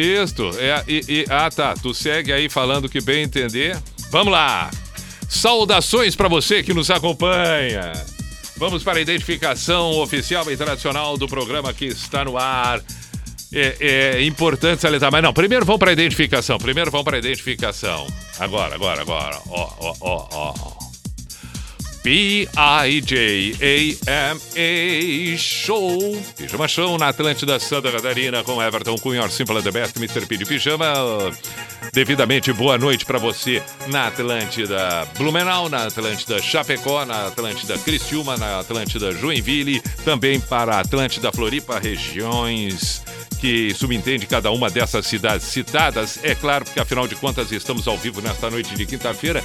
isto. É, e, e- ah, tá. Tu segue aí falando que bem entender. Vamos lá. Saudações para você que nos acompanha. Vamos para a identificação oficial e tradicional do programa que está no ar. É, é importante salientar, mas não, primeiro vamos para a identificação. Primeiro vamos para a identificação. Agora, agora, agora. Ó, ó, ó, ó. P-I-J-A-M-A Show. Pijama Show na Atlântida Santa Catarina com Everton Cunha, Simple the Best, Mr. P de Pijama. Devidamente boa noite para você na Atlântida Blumenau, na Atlântida Chapecó, na Atlântida Criciúma, na Atlântida Joinville, também para a Atlântida Floripa, regiões que subentende cada uma dessas cidades citadas. É claro, porque afinal de contas estamos ao vivo nesta noite de quinta-feira,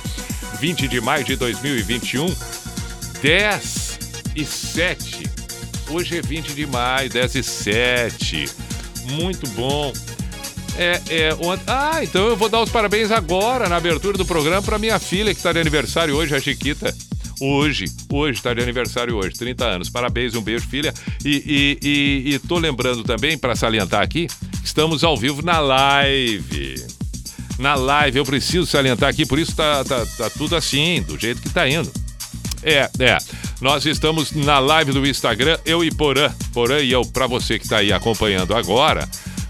20 de maio de 2021, 10 e 7. Hoje é 20 de maio, 10 e 7. Muito bom. É, é, ont- Ah, então eu vou dar os parabéns agora, na abertura do programa, para minha filha, que está de aniversário hoje, a Chiquita. Hoje, hoje, está de aniversário hoje, 30 anos. Parabéns, um beijo, filha. E, e, e, e tô lembrando também, para salientar aqui, estamos ao vivo na live. Na live, eu preciso salientar aqui, por isso tá, tá, tá tudo assim, do jeito que tá indo. É, é. Nós estamos na live do Instagram, eu e Porã. Porã e eu, para você que está aí acompanhando agora,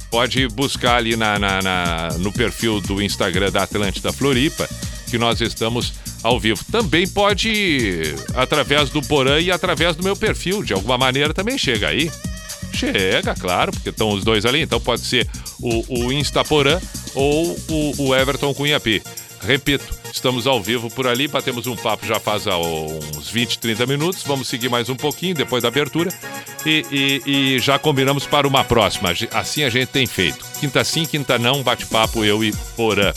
pode buscar ali na, na- na- no perfil do Instagram da Atlântida Floripa, que nós estamos ao vivo. Também pode, através do Porã e através do meu perfil, de alguma maneira também chega aí. Chega, claro, porque estão os dois ali, então pode ser o, o Instaporã ou o, o Everton P. Repito, estamos ao vivo por ali, batemos um papo já faz ah, uns 20, 30 minutos, vamos seguir mais um pouquinho depois da abertura e, e- e já combinamos para uma próxima. Assim a gente tem feito. Quinta sim, quinta não, bate-papo eu e Porã.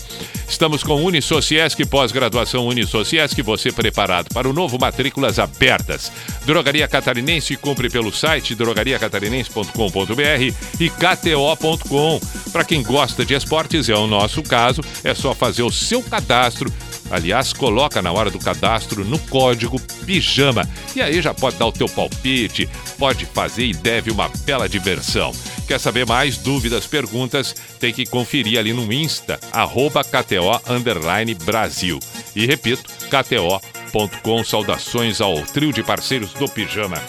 Estamos com Unisociesc, pós-graduação Unisociesc, você preparado para o novo Matrículas Abertas. Drogaria Catarinense, compre pelo site drogariacatarinense.com.br e kto.com. Para quem gosta de esportes, é o nosso caso, é só fazer o seu cadastro. Aliás, coloca na hora do cadastro no código PIJAMA. E aí já pode dar o teu palpite, pode fazer e deve uma bela diversão. Quer saber mais? Dúvidas, perguntas? Tem que conferir ali no Insta, arroba KTO Brasil. E repito, KTO.com. Saudações ao trio de parceiros do Pijama.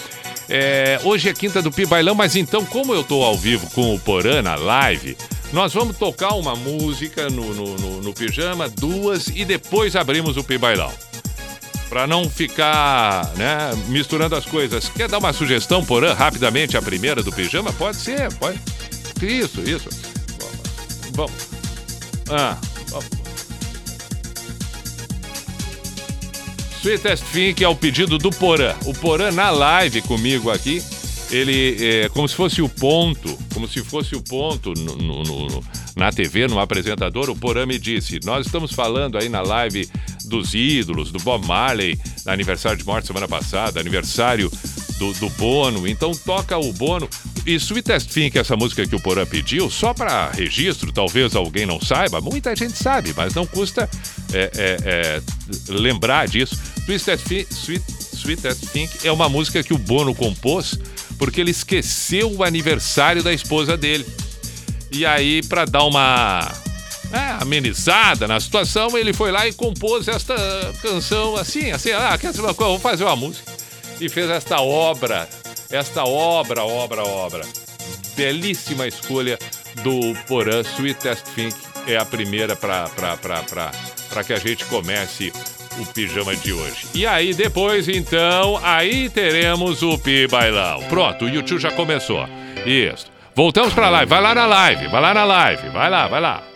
É, hoje é quinta do Pi Bailão, mas então, como eu tô ao vivo com o Porã na live, nós vamos tocar uma música no, no, no- no Pijama, duas, e depois abrimos o Pi Bailão. Pra não ficar, né, misturando as coisas. Quer dar uma sugestão, Porã, rapidamente, a primeira do Pijama? Pode ser, pode. Isso, isso. Vamos. Ah, vamos. Sweetest Think é o pedido do Porã. O Porã na live comigo aqui, ele é como se fosse o ponto, como se fosse o ponto no- no- no- na TV, no apresentador. O Porã me disse: Nós estamos falando aí na live dos ídolos, do Bob Marley, aniversário de morte semana passada, aniversário do, do Bono. Então toca o Bono. E Sweetest Think, essa música que o Porã pediu, só para registro, talvez alguém não saiba, muita gente sabe, mas não custa é, é, é, lembrar disso. Twisted Think, Sweet, Sweetest Think é uma música que o Bono compôs porque ele esqueceu o aniversário da esposa dele. E aí, para dar uma é, amenizada na situação, ele foi lá e compôs esta canção assim, assim, ah, quer saber uma coisa? Vou fazer uma música. E fez esta obra, esta obra, obra, obra. Belíssima escolha do Porã Sweetest Think é a primeira para que a gente comece o pijama de hoje. E aí depois, então, aí teremos o Pi Bailão. Pronto, o YouTube já começou. Isso. Voltamos para a live. Vai lá na live, vai lá na live. Vai lá, vai lá.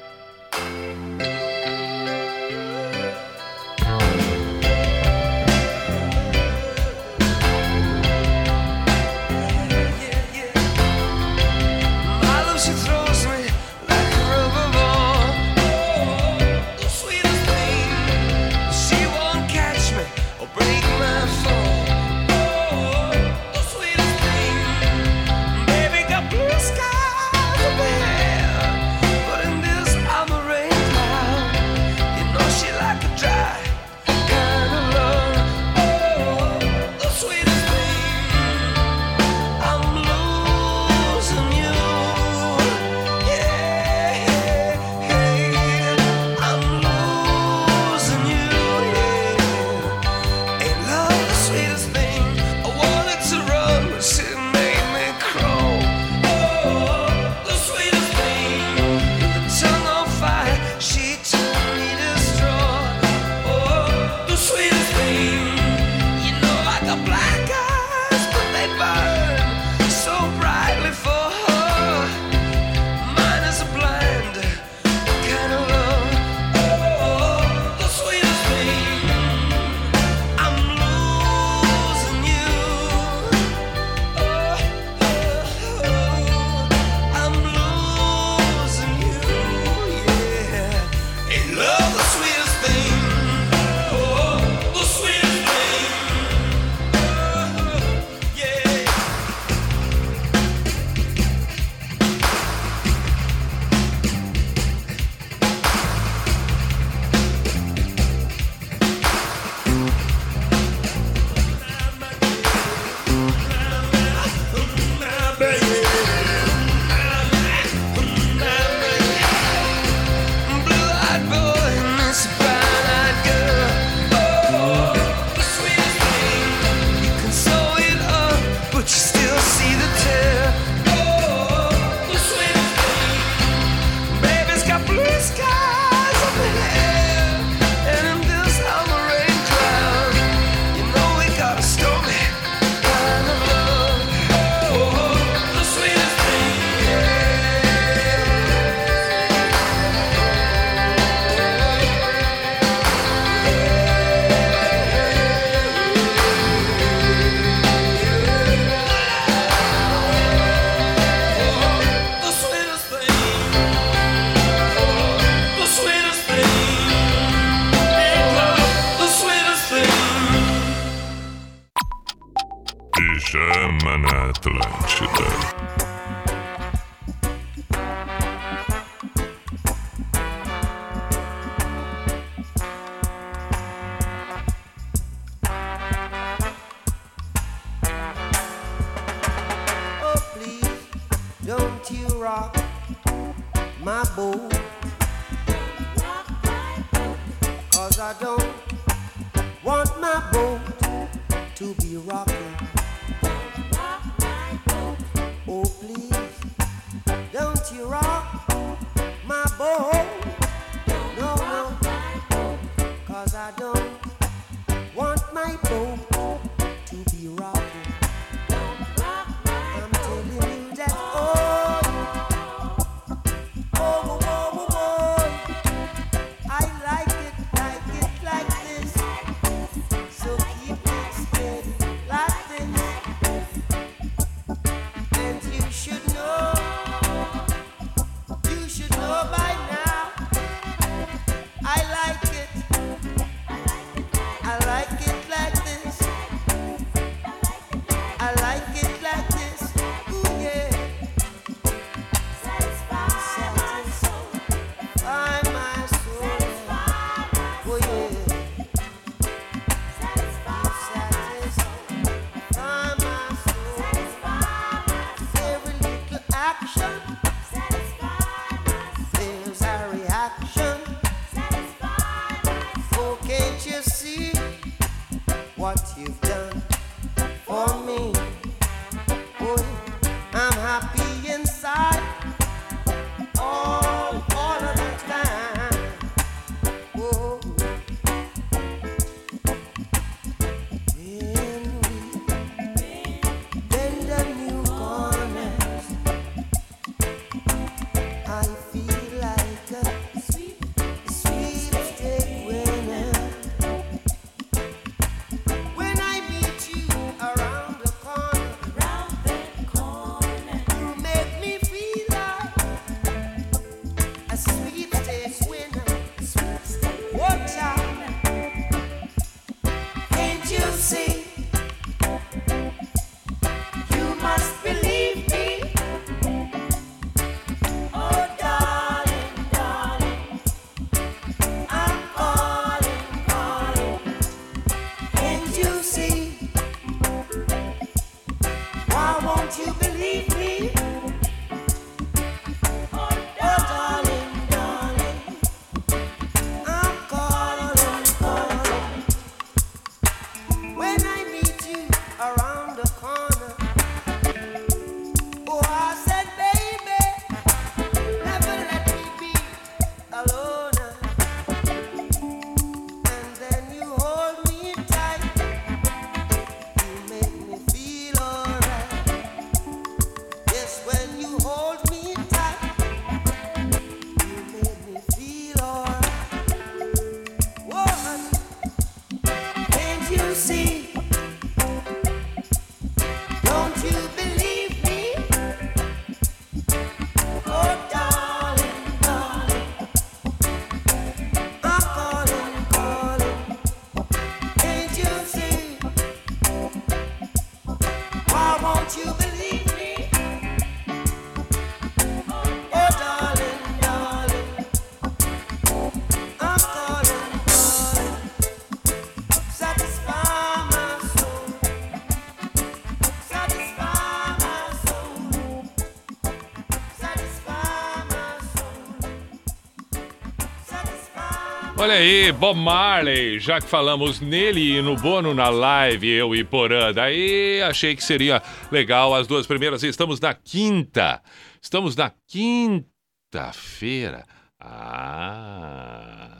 Olha aí, Bob Marley, já que falamos nele e no Bono na live, eu e Porã, daí achei que seria legal as duas primeiras. Estamos na quinta, estamos na quinta-feira. Ah,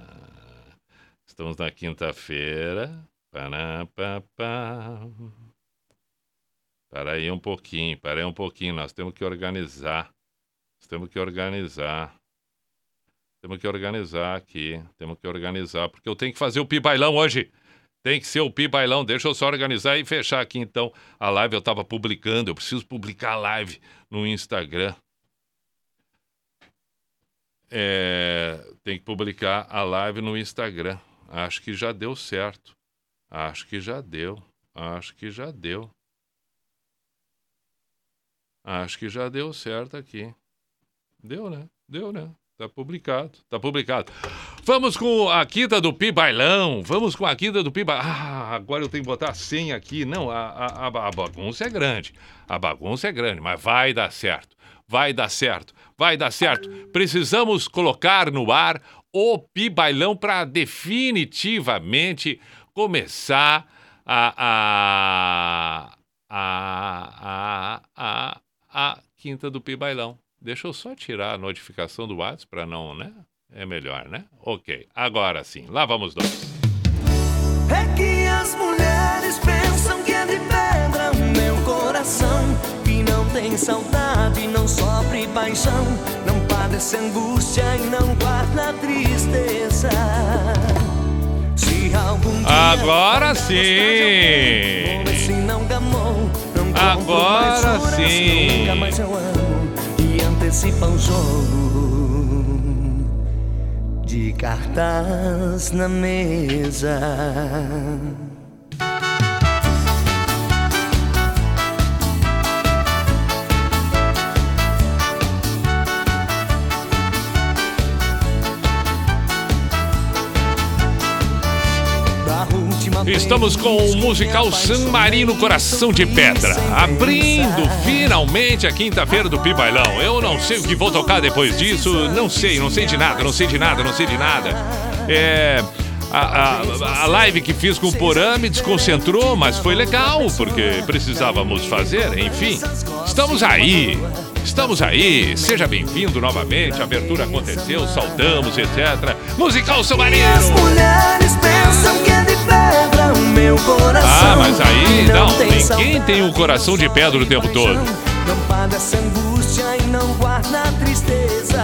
estamos na quinta-feira. Para aí um pouquinho, para aí um pouquinho, nós temos que organizar. Nós temos que organizar. Temos que organizar aqui. Temos que organizar, porque eu tenho que fazer o pi bailão hoje. Tem que ser o pi bailão. Deixa eu só organizar e fechar aqui então a live. Eu estava publicando, eu preciso publicar a live no Instagram. É, tem que publicar a live no Instagram. Acho que já deu certo. Acho que já deu. Acho que já deu. Acho que já deu certo aqui. Deu, né? Deu, né? Tá publicado, tá publicado. Vamos com a quinta do Pi Bailão. Vamos com a quinta do Pi Bailão. Ah, agora eu tenho que botar a senha aqui. Não, a, a, a bagunça é grande. A bagunça é grande, mas vai dar certo. Vai dar certo. Vai dar certo. Precisamos colocar no ar o Pi Bailão para definitivamente começar a, a, a, a, a, a quinta do Pi Bailão. Deixa eu só tirar a notificação do WhatsApp para não, né? É melhor, né? Ok, agora sim, lá vamos nós. É que as mulheres pensam que é de pedra o meu coração Que não tem saudade, não sofre paixão Não padece angústia e não guarda tristeza Se algum dia Agora sim! Agora sim! Antecipa o jogo de cartas na mesa. Estamos com o musical San Marino Coração de Pedra, abrindo finalmente a quinta-feira do Pibailão. Eu não sei o que vou tocar depois disso, não sei, não sei de nada, não sei de nada, não sei de nada. É. A, a, a, live que fiz com o Porã me desconcentrou, mas foi legal, porque precisávamos fazer, enfim. Estamos aí, estamos aí. Seja bem-vindo novamente. A abertura aconteceu, saudamos, etc. Musical Submarino. Ah, mas aí, não, ninguém tem um coração de pedra o tempo todo. Não padece angústia e não guarda tristeza.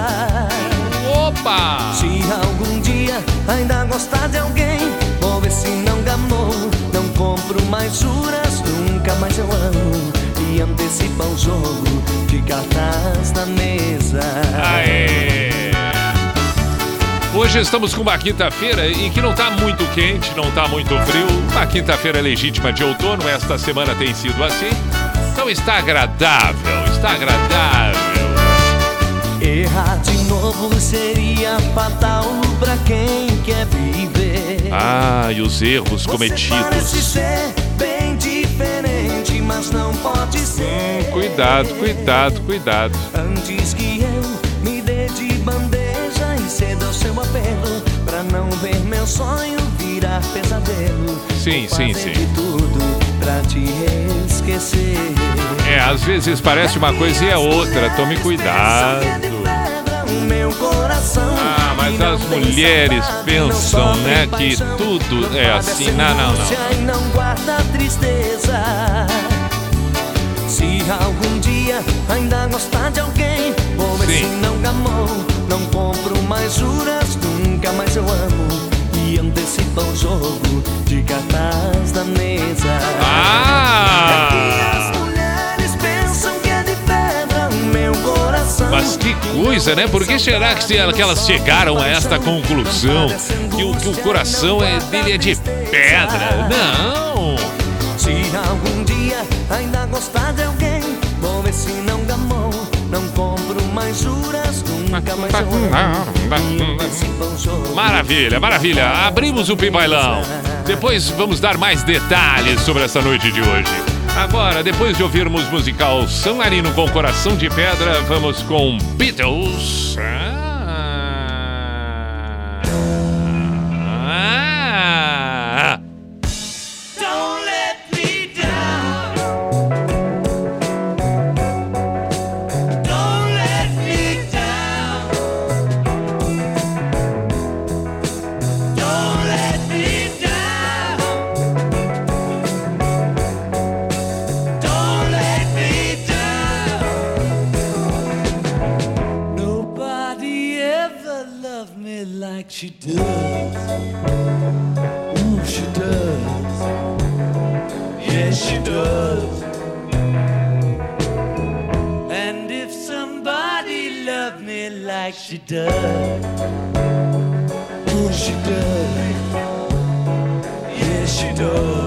Opa! Se algum dia ainda gostar de alguém, vou ver se não gamou. Não compro mais juras, nunca mais eu amo. E antecipa o jogo, fica atrás da mesa. Aê! Hoje estamos com uma quinta-feira e que não está muito quente, não está muito frio. Uma quinta-feira legítima de outono, esta semana tem sido assim. Então está agradável, está agradável. Errar de novo seria fatal para quem quer viver. Ah, e os erros cometidos. ser bem diferente, mas não pode ser. Hum, cuidado, cuidado, cuidado. Antes que eu me dê de ao seu apelo, pra não ver meu sonho virar pesadelo. Sim, sim, sim. É, às vezes parece uma coisa e é outra. Tome cuidado. meu coração. Ah, mas as mulheres pensam, né, que tudo é assim. Não, não, não. Não guarda tristeza. Se algum dia ainda gostar de alguém, Sim. se não gamou. Não compro mais juras, nunca mais eu amo. E antecipa o jogo de cartaz da mesa. Ah! as mulheres pensam que é de pedra o meu coração. Mas que coisa, né? Por que será que, se- que elas chegaram a esta conclusão? Que o, que o coração é, dele é de pedra? Não! Se algum dia ainda gostar Maravilha, maravilha. Abrimos o Pibailão. Depois vamos dar mais detalhes sobre essa noite de hoje. Agora, depois de ouvirmos musical São Marino com Coração de Pedra, vamos com Beatles. Ah! Does? Who's she does. Yeah, she does.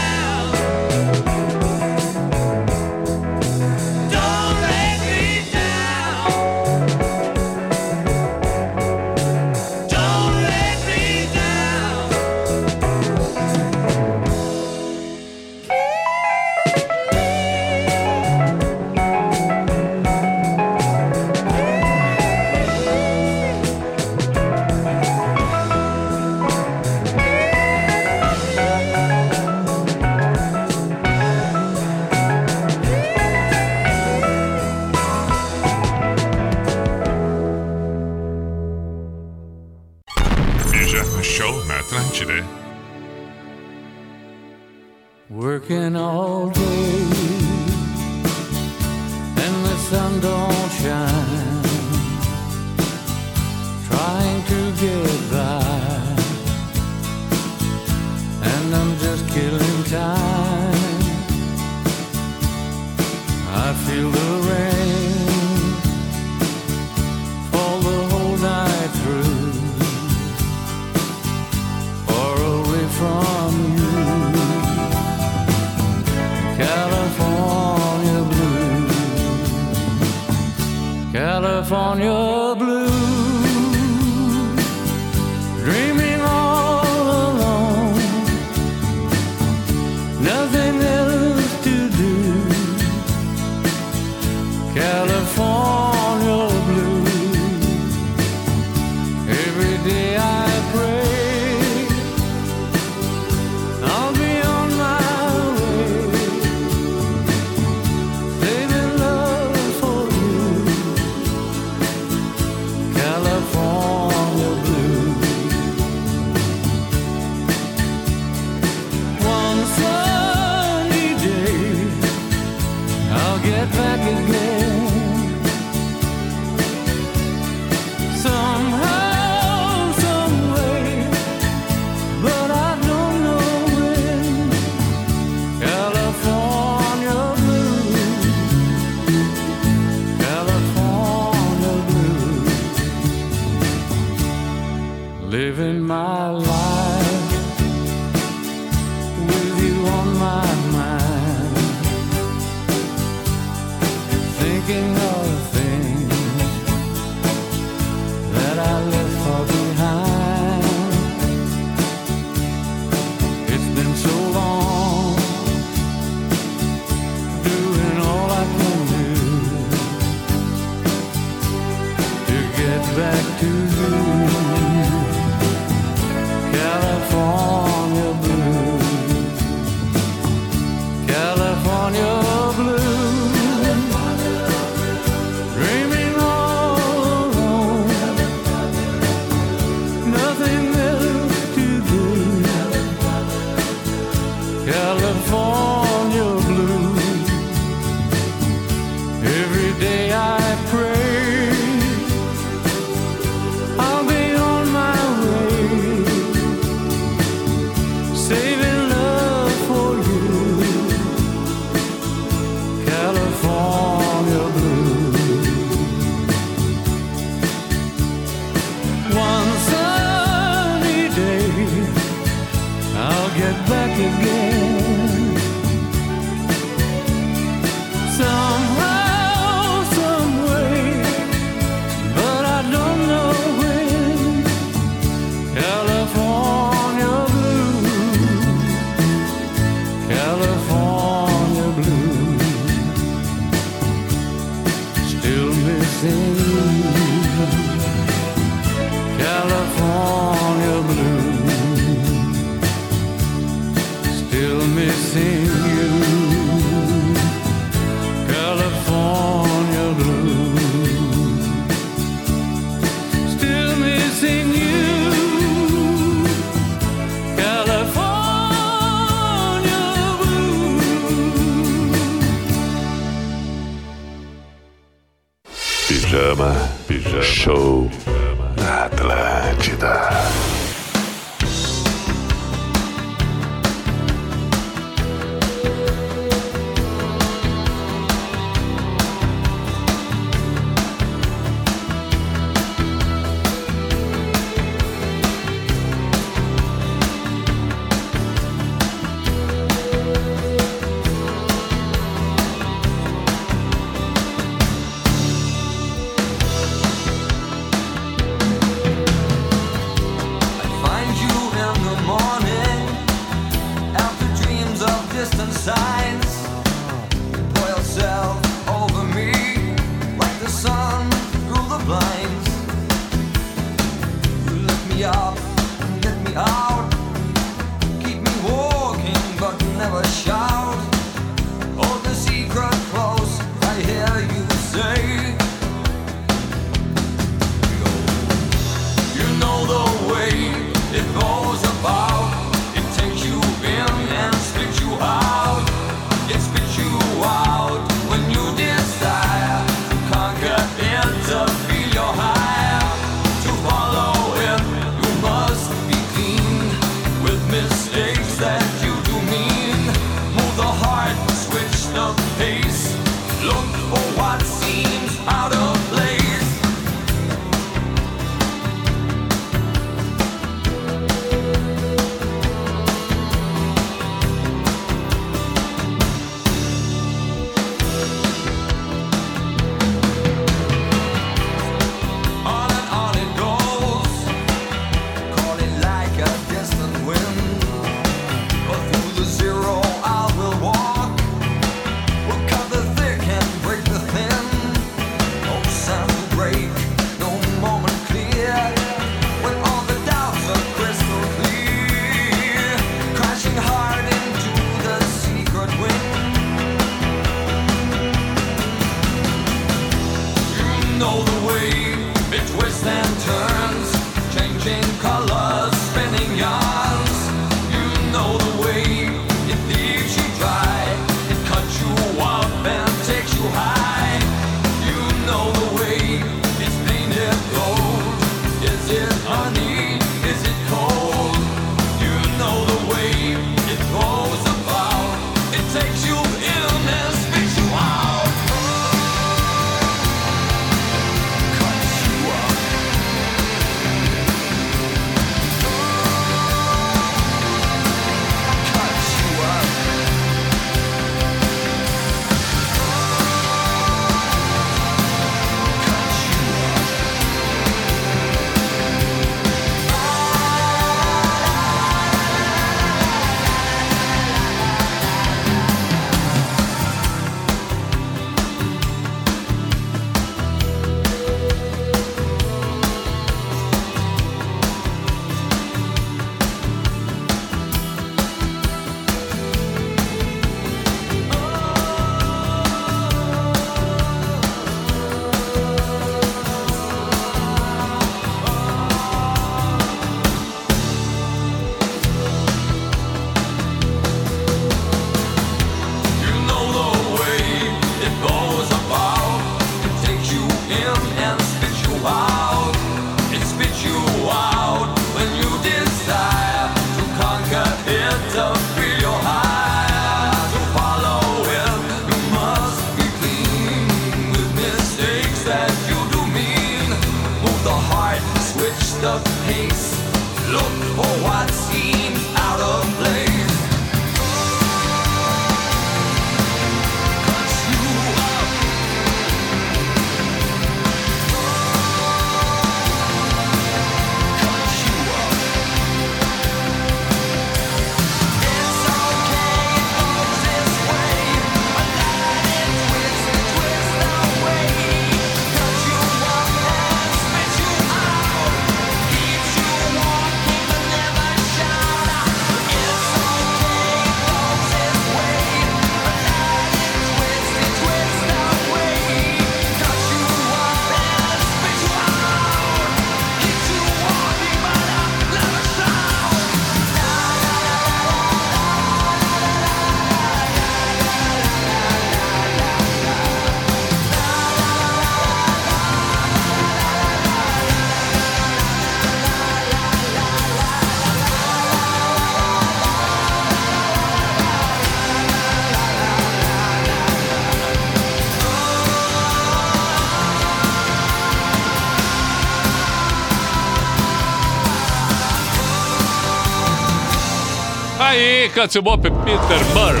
Aí, Catsubop Peter Murray.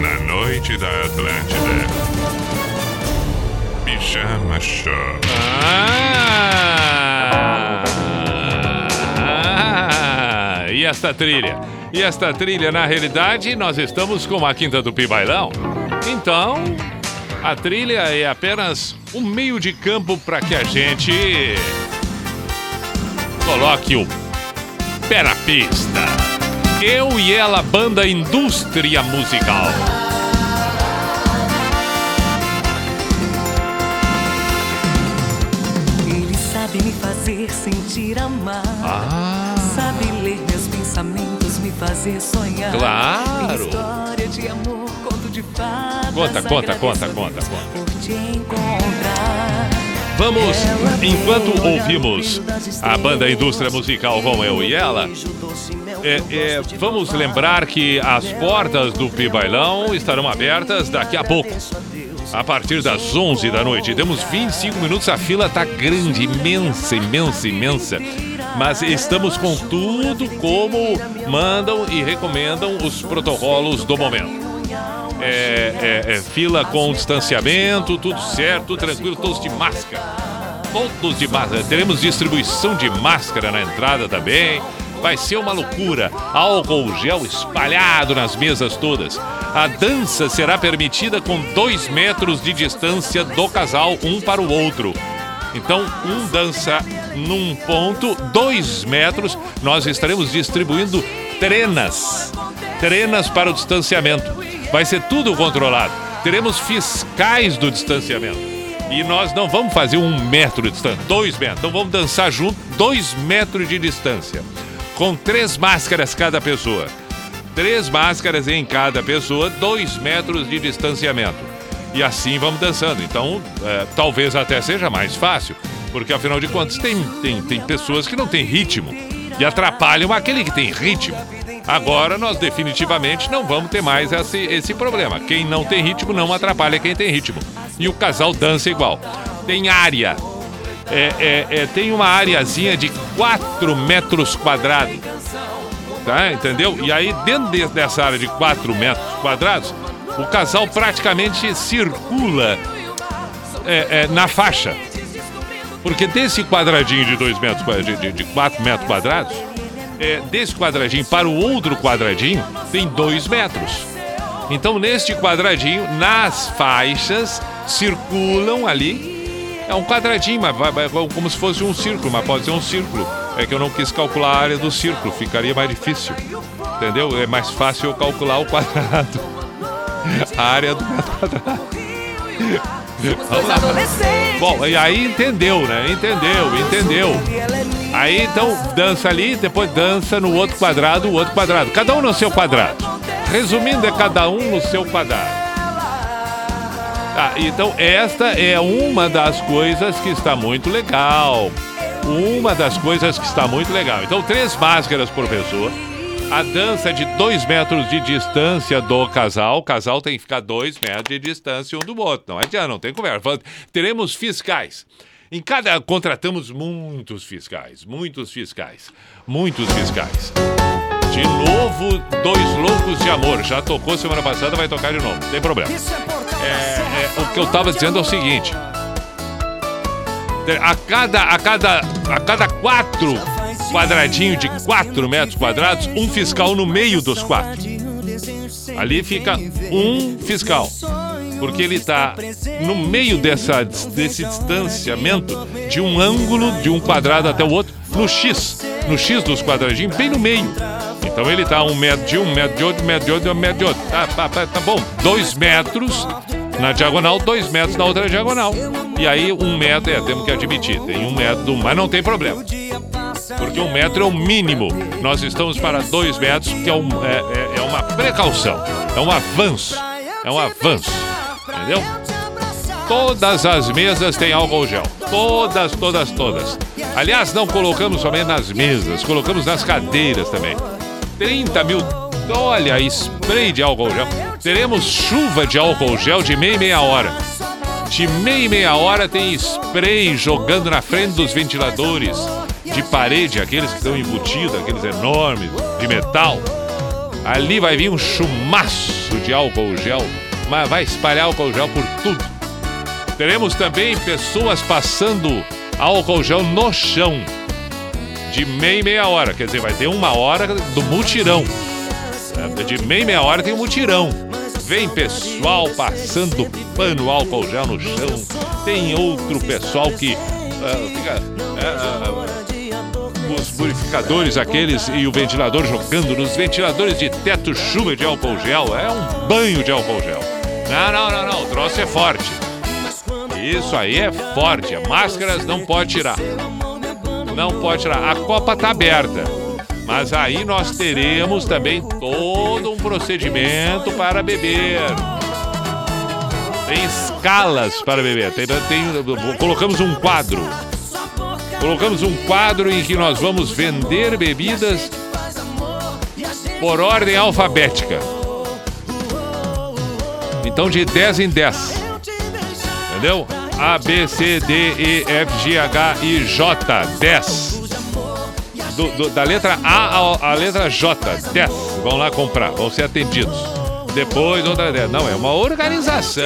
Na noite da Atlântida. Pijama Show. Ah, ah, e esta trilha? E esta trilha, na realidade, nós estamos com a Quinta do Pibailão. Então, a trilha é apenas um meio de campo para que a gente coloque o pé na pista. Eu e ela, banda Indústria Musical. Ele sabe me fazer sentir amar. Ah. Sabe ler meus pensamentos, me fazer sonhar. Claro. História de amor, conto de fadas. Conta, conta, conta, conta, conta. Por te encontrar. Vamos, enquanto ouvimos a banda Indústria Musical com eu e ela, é, é, vamos lembrar que as portas do Pibailão estarão abertas daqui a pouco. A partir das 11 da noite. Temos 25 minutos, a fila tá grande, imensa, imensa, imensa. Mas estamos com tudo como mandam e recomendam os protocolos do momento. É, é, é, fila com distanciamento, tudo certo, tranquilo, todos de máscara. Todos de máscara. Teremos distribuição de máscara na entrada também. Vai ser uma loucura. Álcool gel espalhado nas mesas todas. A dança será permitida com dois metros de distância do casal, um para o outro. Então, um dança num ponto, dois metros. Nós estaremos distribuindo trenas. Trenas para o distanciamento. Vai ser tudo controlado. Teremos fiscais do distanciamento. E nós não vamos fazer um metro de distância, dois metros. Então vamos dançar junto, dois metros de distância. Com três máscaras cada pessoa. Três máscaras em cada pessoa, dois metros de distanciamento. E assim vamos dançando. Então, é, talvez até seja mais fácil, porque afinal de contas tem, tem, tem pessoas que não têm ritmo e atrapalham aquele que tem ritmo. Agora nós definitivamente não vamos ter mais esse, esse problema. Quem não tem ritmo não atrapalha quem tem ritmo. E o casal dança igual. Tem área. É, é, é, tem uma areazinha de 4 metros quadrados. Tá? Entendeu? E aí, dentro de- dessa área de 4 metros quadrados, o casal praticamente circula é, é, na faixa. Porque desse quadradinho de 2 metros, de 4 metros quadrados, é, desse quadradinho para o outro quadradinho, tem 2 metros. Então, neste quadradinho, nas faixas, circulam ali. É um quadradinho, mas vai, vai- como se fosse um círculo, mas pode ser um círculo. É que eu não quis calcular a área do círculo, ficaria mais difícil. Entendeu? É mais fácil eu calcular o quadrado. A área do quadrado. Bom, e aí entendeu, né? Entendeu, entendeu. Aí então dança ali, depois dança no outro quadrado, o outro quadrado. Cada um no seu quadrado. Resumindo, é cada um no seu quadrado. Tá, então esta é uma das coisas que está muito legal. uma das coisas que está muito legal. Então, três máscaras por pessoa. A dança de dois metros de distância do casal. O casal tem que ficar dois metros de distância um do outro. Não adianta, não tem conversa. Teremos fiscais. Em cada. Contratamos muitos fiscais. Muitos fiscais. Muitos fiscais. De novo, Dois Loucos de Amor. Já tocou semana passada, vai tocar de novo. Não tem problema. É, é, o que eu estava dizendo é o seguinte. A cada, a cada, a cada quatro quadradinhos de 4 metros quadrados, um fiscal no meio dos quatro. Ali fica um fiscal. Porque ele está no meio dessa, desse distanciamento de um ângulo de um quadrado até o outro, no X. No X dos quadradinhos, bem no meio. Então ele está um metro de um, metro de outro, metro de outro, metro de outro. Tá, tá, tá, tá bom. Dois metros na diagonal, dois metros na outra diagonal. E aí um metro, é, temos que admitir, tem um metro, mas não tem problema. Porque um metro é o mínimo. Nós estamos para dois metros, que é, um, é, é, é uma precaução, é um avanço. É um avanço. Entendeu? Todas as mesas têm álcool gel. Todas, todas, todas. Aliás, não colocamos somente nas mesas, colocamos nas cadeiras também. 30 mil. Olha, spray de álcool gel. Teremos chuva de álcool gel de meia e meia hora. De meia e meia hora tem spray jogando na frente dos ventiladores de parede, aqueles que estão embutidos, aqueles enormes, de metal. Ali vai vir um chumaço de álcool gel, mas vai espalhar álcool gel por tudo. Teremos também pessoas passando álcool gel no chão. De meia e meia hora, quer dizer, vai ter uma hora do mutirão. De meia e meia hora tem um mutirão. Vem pessoal passando pano, álcool gel no chão. Tem outro pessoal que uh, fica. Uh, uh, os purificadores, aqueles e o ventilador jogando nos ventiladores de teto chuva de álcool gel. É um banho de álcool gel. Não, não, não, não. O troço é forte. Isso aí é forte. Máscaras não pode tirar. Não pode tirar. A copa tá aberta. Mas aí nós teremos também todo um procedimento para beber. Tem escalas para beber. Tem, tem, colocamos um quadro. Colocamos um quadro em que nós vamos vender bebidas por ordem alfabética. Então de 10 em 10. Entendeu? A, B, C, D, E, F, G, H, I, J. 10. Do, do, da letra A à letra J. 10. Vão lá comprar, vão ser atendidos. Depois outra 10. Não, é uma organização.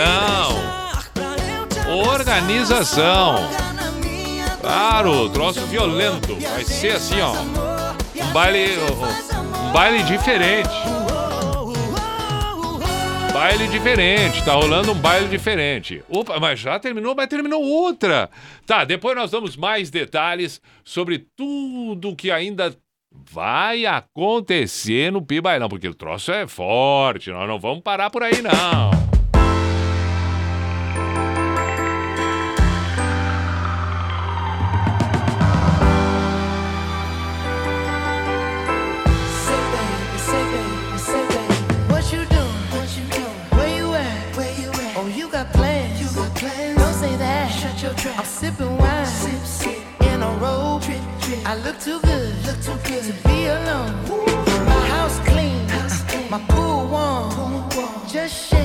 Organização. Claro, troço violento. Vai ser assim, ó. Um baile. Um baile diferente. Baile diferente, tá rolando um baile diferente. Opa, mas já terminou, mas terminou outra. Tá, depois nós damos mais detalhes sobre tudo que ainda vai acontecer no Pibailão, porque o troço é forte, nós não vamos parar por aí não. Too good, look too good to be alone. My house clean, house clean. my pool warm. pool warm. Just shake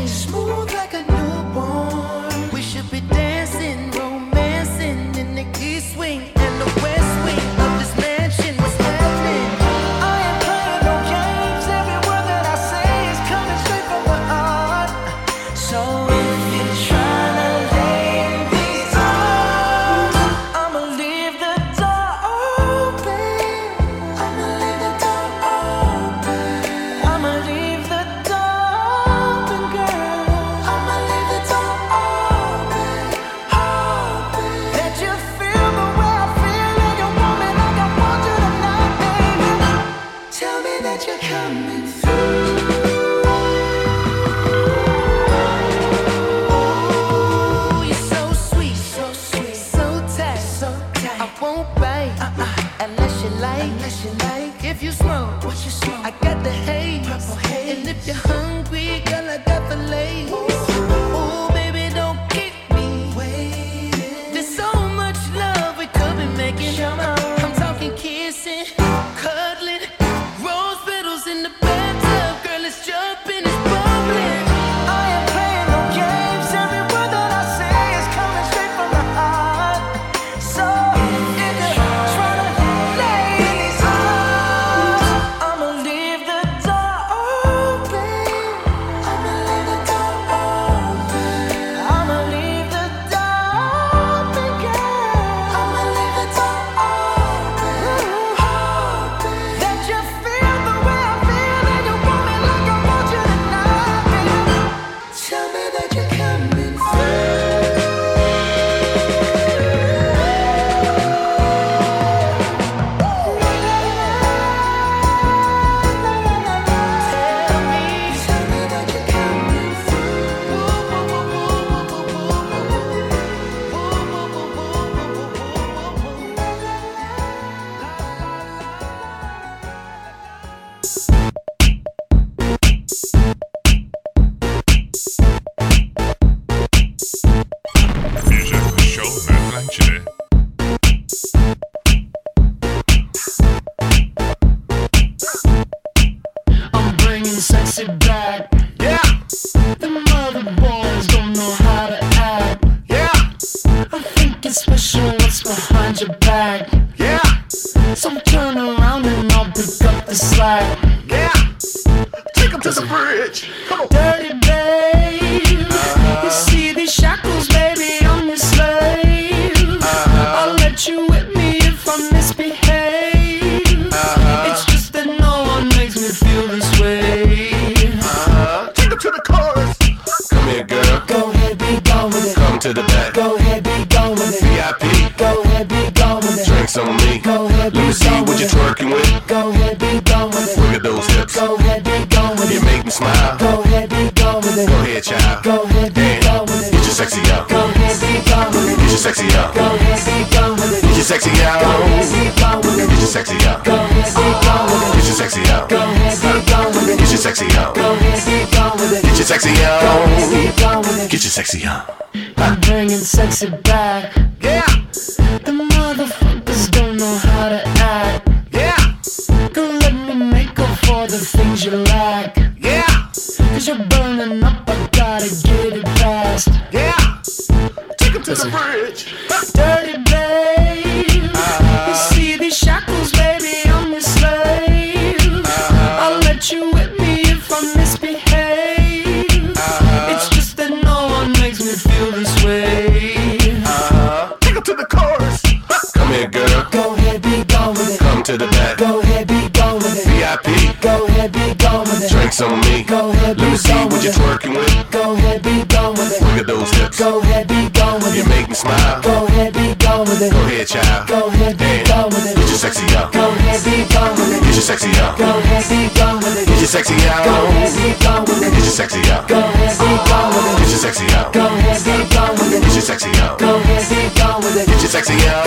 Get your sexy on. Get your sexy on. Get your sexy on. Get your sexy on. I'm bringing sexy back. Yeah. with it. Go ahead, child. Go ahead, be gone with it. Get your sexy out. Go ahead, be gone with it. Get your sexy out. Go ahead, be gone with it. Get your sexy out. Go ahead, be gone with it. Get your sexy out. Go ahead, be gone with it. Get your sexy out. Go ahead, be gone with it. Get your sexy out. Go ahead, be gone with it. Get your sexy out.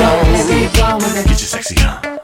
Get your sexy up.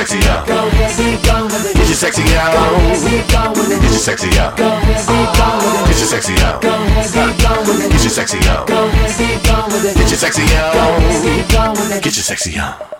Get your sexy yo. Get your sexy yo. Get your sexy yo. Get your sexy yo. Get your sexy yo. Get your sexy yo. Get your sexy yo. Get your sexy yo.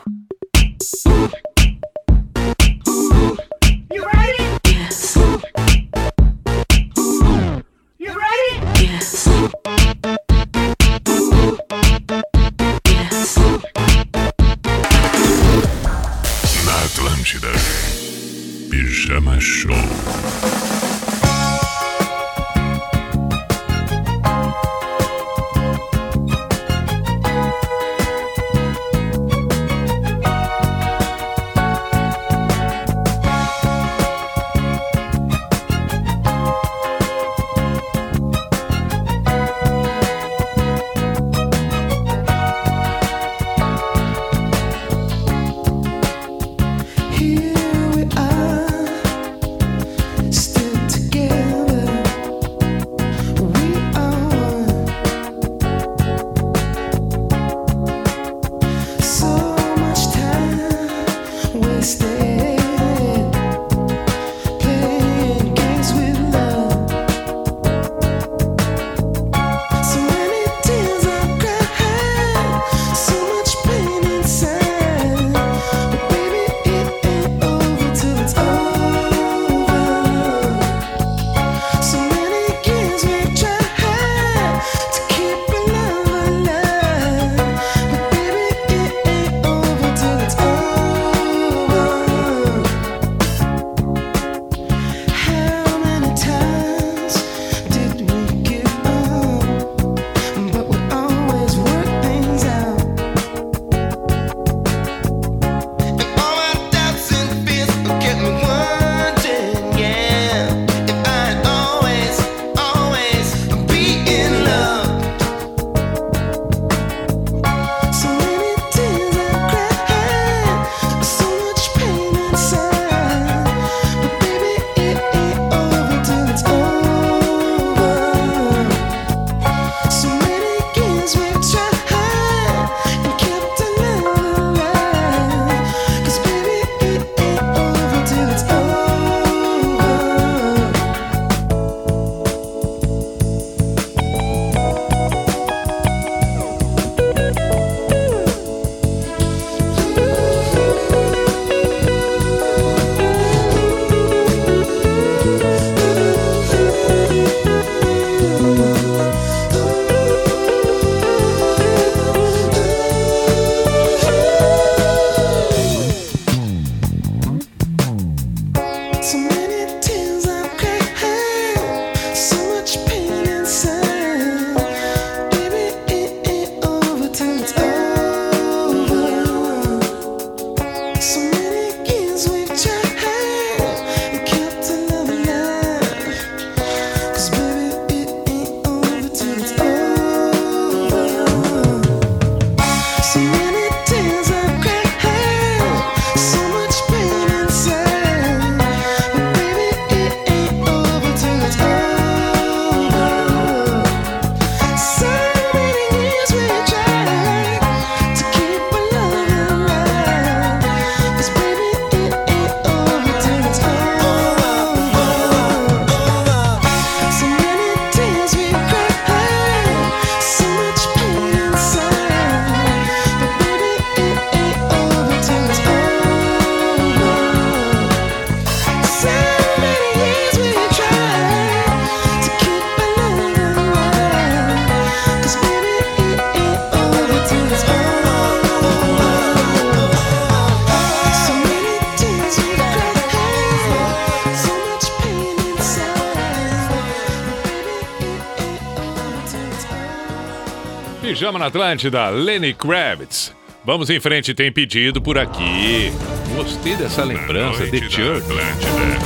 programa na Atlântida, Lenny Kravitz. Vamos em frente, tem pedido por aqui. Gostei dessa lembrança de Church. Atlântida.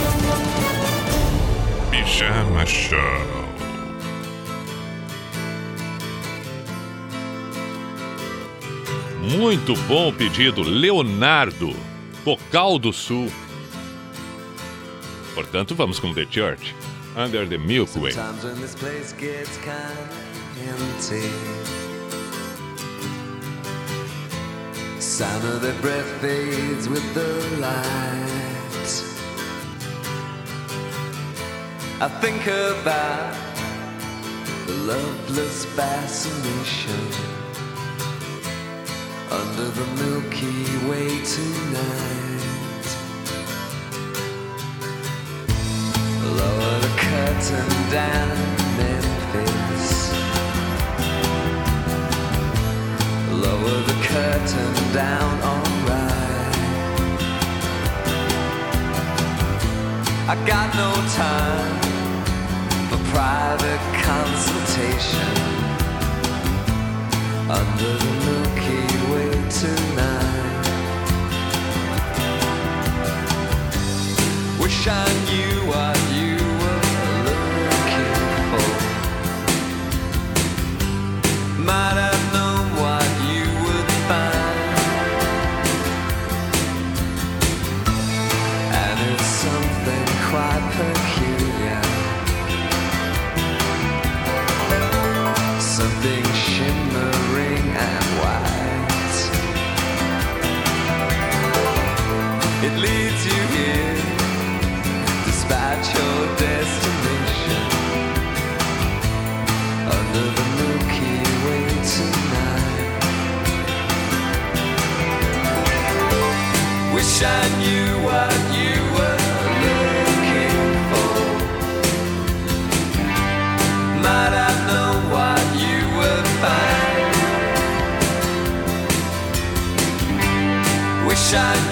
Pijama Show. Muito bom pedido, Leonardo, Cocal do Sul. Portanto, vamos com The Church, Under the Milky Way. sound of their breath fades with the light. I think about the loveless fascination under the Milky Way tonight. Lower the curtain down. no time for private consultation under the Milky Way tonight. Wish I knew I sunshine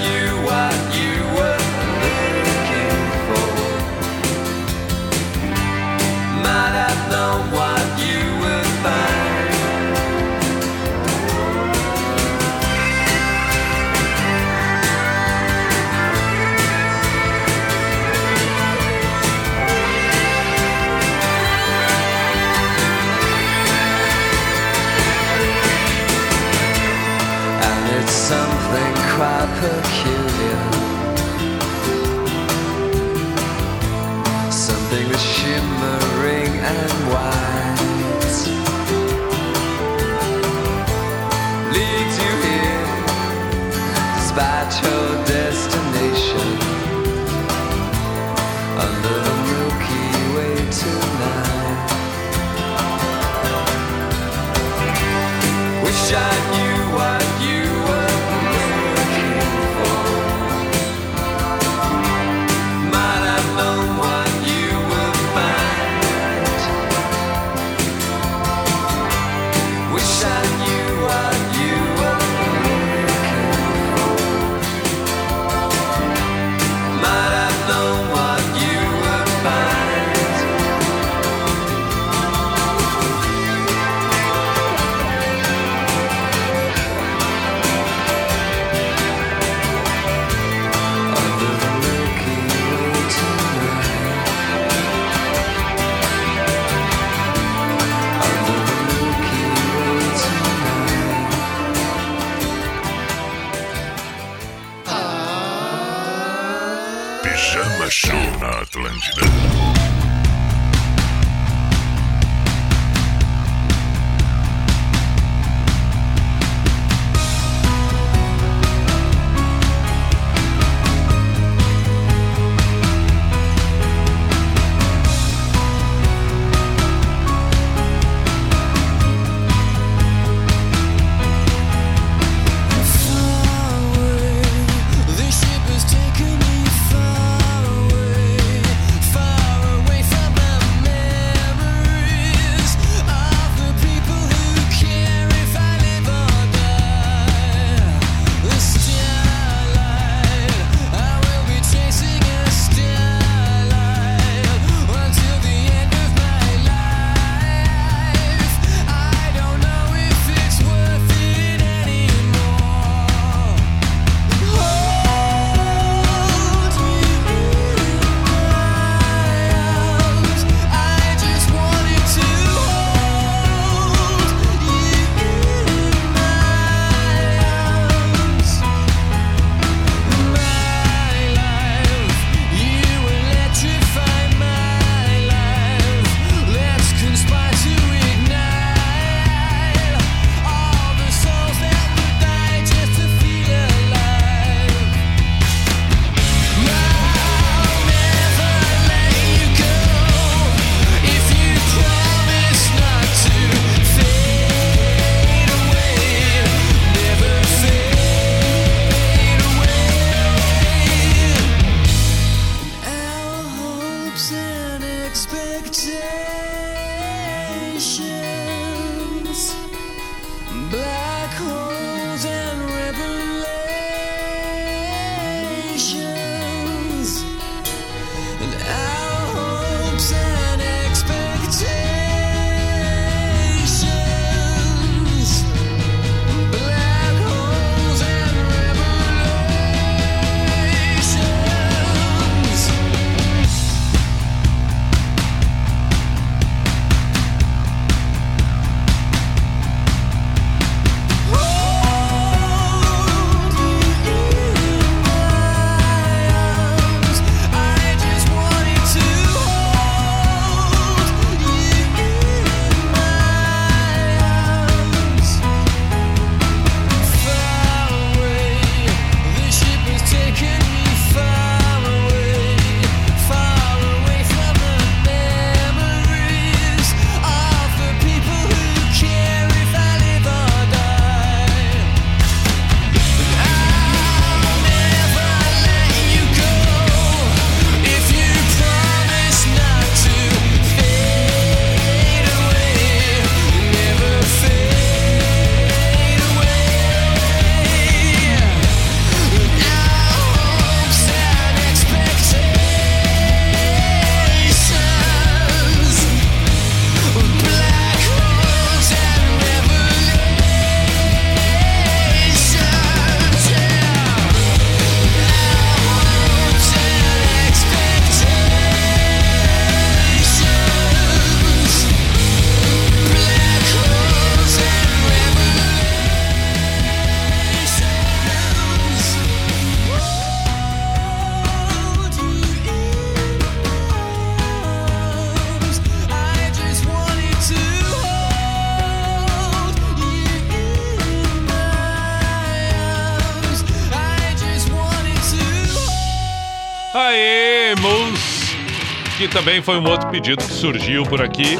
também foi um outro pedido que surgiu por aqui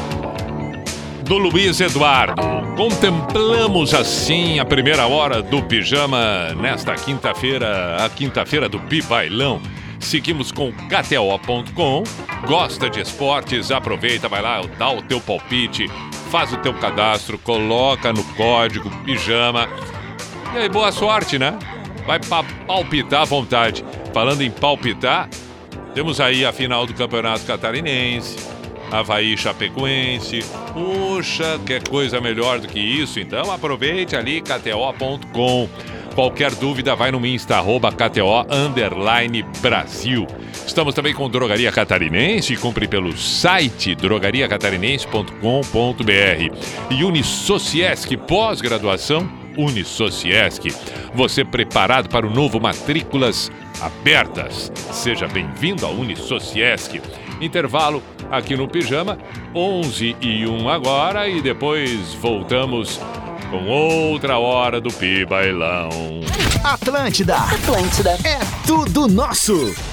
do Luiz Eduardo. Contemplamos assim a primeira hora do pijama nesta quinta-feira, a quinta-feira do Bibailão. Seguimos com KTO.com. Gosta de esportes? Aproveita, vai lá, dá o teu palpite, faz o teu cadastro, coloca no código pijama. E aí, boa sorte, né? Vai pa- palpitar à vontade. Falando em palpitar, temos aí a final do Campeonato Catarinense, Havaí Chapecoense. Puxa, que coisa melhor do que isso. Então aproveite ali, kto.com. Qualquer dúvida, vai no Insta, arroba KTO, underline Brasil. Estamos também com Drogaria Catarinense, compre pelo site drogariacatarinense.com.br. E Unisociesc, pós-graduação, Unisociesc. Você preparado para o novo Matrículas Abertas. Seja bem-vindo ao Unisociesc. Intervalo aqui no Pijama, 11 e 1 agora e depois voltamos com outra hora do Pibailão. Atlântida. Atlântida. É tudo nosso.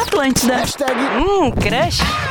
Atlântida. Hum, crush.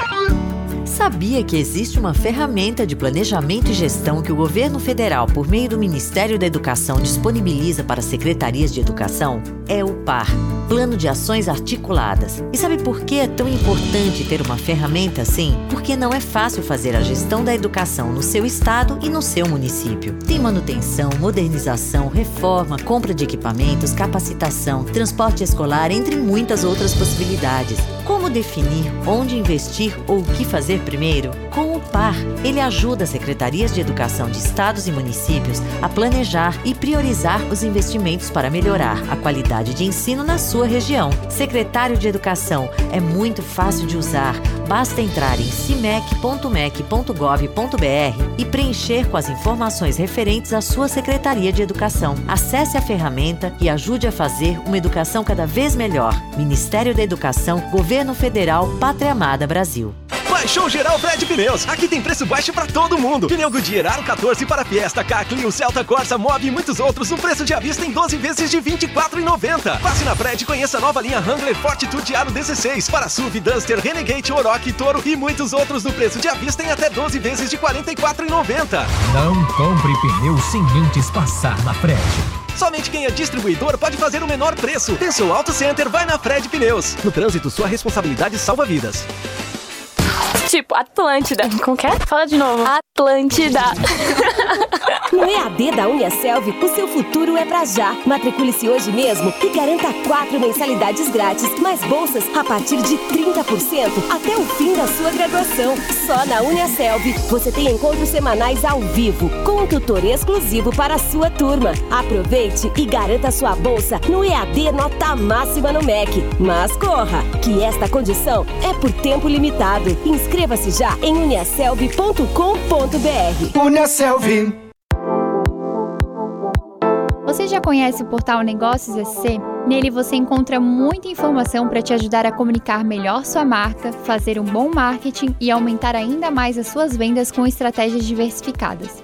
Sabia que existe uma ferramenta de planejamento e gestão que o governo federal, por meio do Ministério da Educação, disponibiliza para secretarias de educação? É o PAR Plano de Ações Articuladas. E sabe por que é tão importante ter uma ferramenta assim? Porque não é fácil fazer a gestão da educação no seu estado e no seu município. Tem manutenção, modernização, reforma, compra de equipamentos, capacitação, transporte escolar, entre muitas outras possibilidades. Como definir onde investir ou o que fazer primeiro? Com o PAR, ele ajuda as secretarias de educação de estados e municípios a planejar e priorizar os investimentos para melhorar a qualidade de ensino na sua região. Secretário de Educação é muito fácil de usar. Basta entrar em cimec.mec.gov.br e preencher com as informações referentes à sua Secretaria de Educação. Acesse a ferramenta e ajude a fazer uma educação cada vez melhor. Ministério da Educação, Governo Federal, Pátria Amada Brasil. Baixou geral Fred Pneus. Aqui tem preço baixo pra todo mundo. Pneu Goodyear Aro 14 para Fiesta, K, Clio, Celta, Corsa, Mob e muitos outros no preço de avista em 12 vezes de R$ 24,90. Passe na Fred e conheça a nova linha Wrangler Fortitude Aro 16 para SUV, Duster, Renegade, Oroch, Toro e muitos outros no preço de avista em até 12 vezes de R$ 44,90. Não compre pneu sem antes passar na Fred. Somente quem é distribuidor pode fazer o menor preço. Tem seu Auto Center, vai na Fred Pneus. No trânsito, sua responsabilidade salva vidas. Tipo, Atlântida. Como que é? Fala de novo. Atlântida. No EAD da Uniaselv, o seu futuro é pra já. Matricule-se hoje mesmo e garanta quatro mensalidades grátis, mais bolsas a partir de 30% até o fim da sua graduação. Só na Uniaselv você tem encontros semanais ao vivo, com um tutor exclusivo para a sua turma. Aproveite e garanta sua bolsa no EAD Nota Máxima no MEC. Mas corra, que esta condição é por tempo limitado. Inscreva-se já em uniaselv.com.br. Uniaselv. Você já conhece o portal Negócios SC? Nele você encontra muita informação para te ajudar a comunicar melhor sua marca, fazer um bom marketing e aumentar ainda mais as suas vendas com estratégias diversificadas.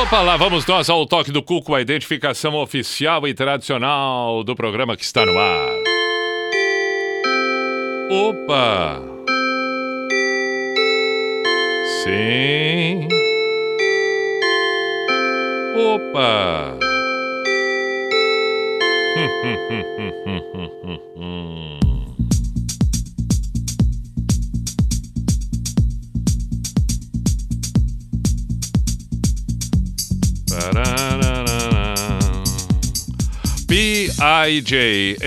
Opa, lá vamos nós ao toque do Cuco, a identificação oficial e tradicional do programa que está no ar. Opa! Sim. Opa! P-I-J-A-M-A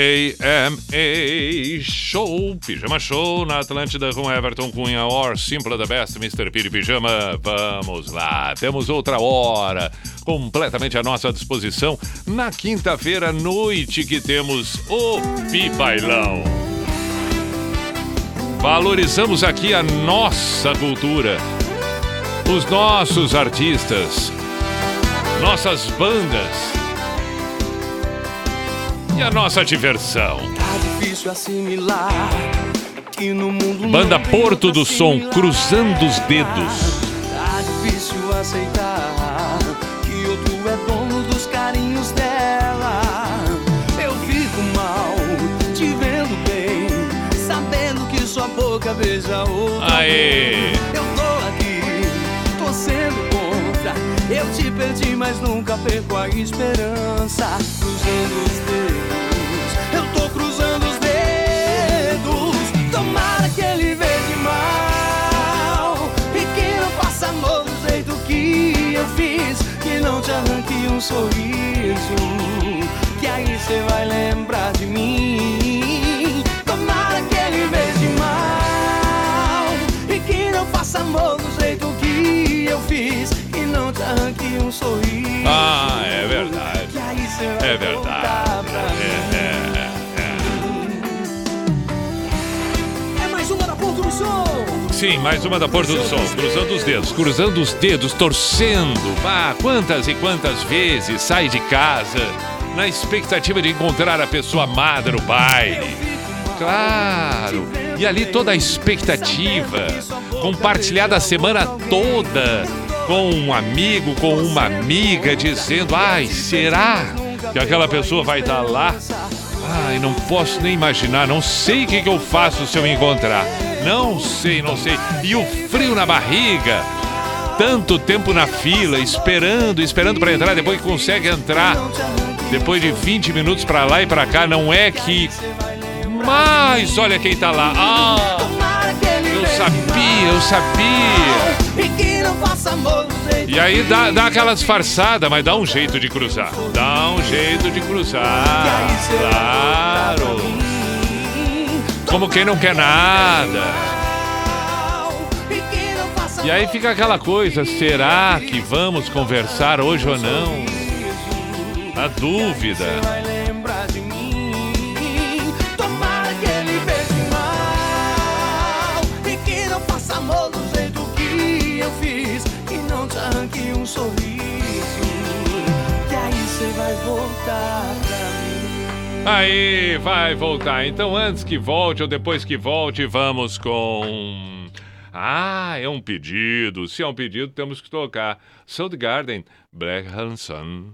Show, Pijama Show na Atlântida com Everton Cunha or Simple the Best, Mr. Piri Pijama. Vamos lá, temos outra hora completamente à nossa disposição na quinta-feira noite que temos o Pipailão. Valorizamos aqui a nossa cultura, os nossos artistas, nossas bandas e a nossa diversão. Banda Porto do Som, cruzando os dedos. Tá difícil aceitar que outro é dono dos carinhos dela. Eu fico mal, te vendo bem, sabendo que sua boca beija outra. Aê! Eu tô aqui, tô contra. Perdi, mas nunca perco a esperança. Cruzando os dedos, eu tô cruzando os dedos. Tomara que ele veja mal e que não faça do jeito que eu fiz. Que não te arranque um sorriso, que aí você vai lembrar de mim. Tomara que ele veja mal e que não faça amor do jeito que eu fiz. Arranque um sorriso. Ah, é verdade. É verdade. pra mim. É, é, É mais uma da Porto do Sol. é. Sim, mais uma da Porto do Sol. Cruzando os dedos, cruzando os dedos, torcendo. Ah, quantas e quantas vezes sai de casa na expectativa de encontrar a pessoa amada no baile. Claro. E ali toda a expectativa, compartilhada a semana toda com um amigo, com uma amiga, dizendo: ai, será que aquela pessoa vai estar lá? Ai, não posso nem imaginar, não sei o que, que eu faço se eu me encontrar. Não sei, não sei. E o frio na barriga. Tanto tempo na fila, esperando, esperando para entrar, depois que consegue entrar. Depois de 20 minutos para lá e para cá, não é que. Mas olha quem tá lá. Ah! Eu sabia, eu sabia. E que não faça amor E aí dá, dá aquela disfarçada, mas dá um jeito de cruzar. Dá um jeito de cruzar. Claro. Como quem não quer nada. E aí fica aquela coisa, será que vamos conversar hoje ou não? A dúvida. Um sorriso. Que aí você vai voltar pra mim. Aí vai voltar. Então, antes que volte ou depois que volte, vamos com. Ah, é um pedido. Se é um pedido, temos que tocar. Soul Garden, Black Hanson.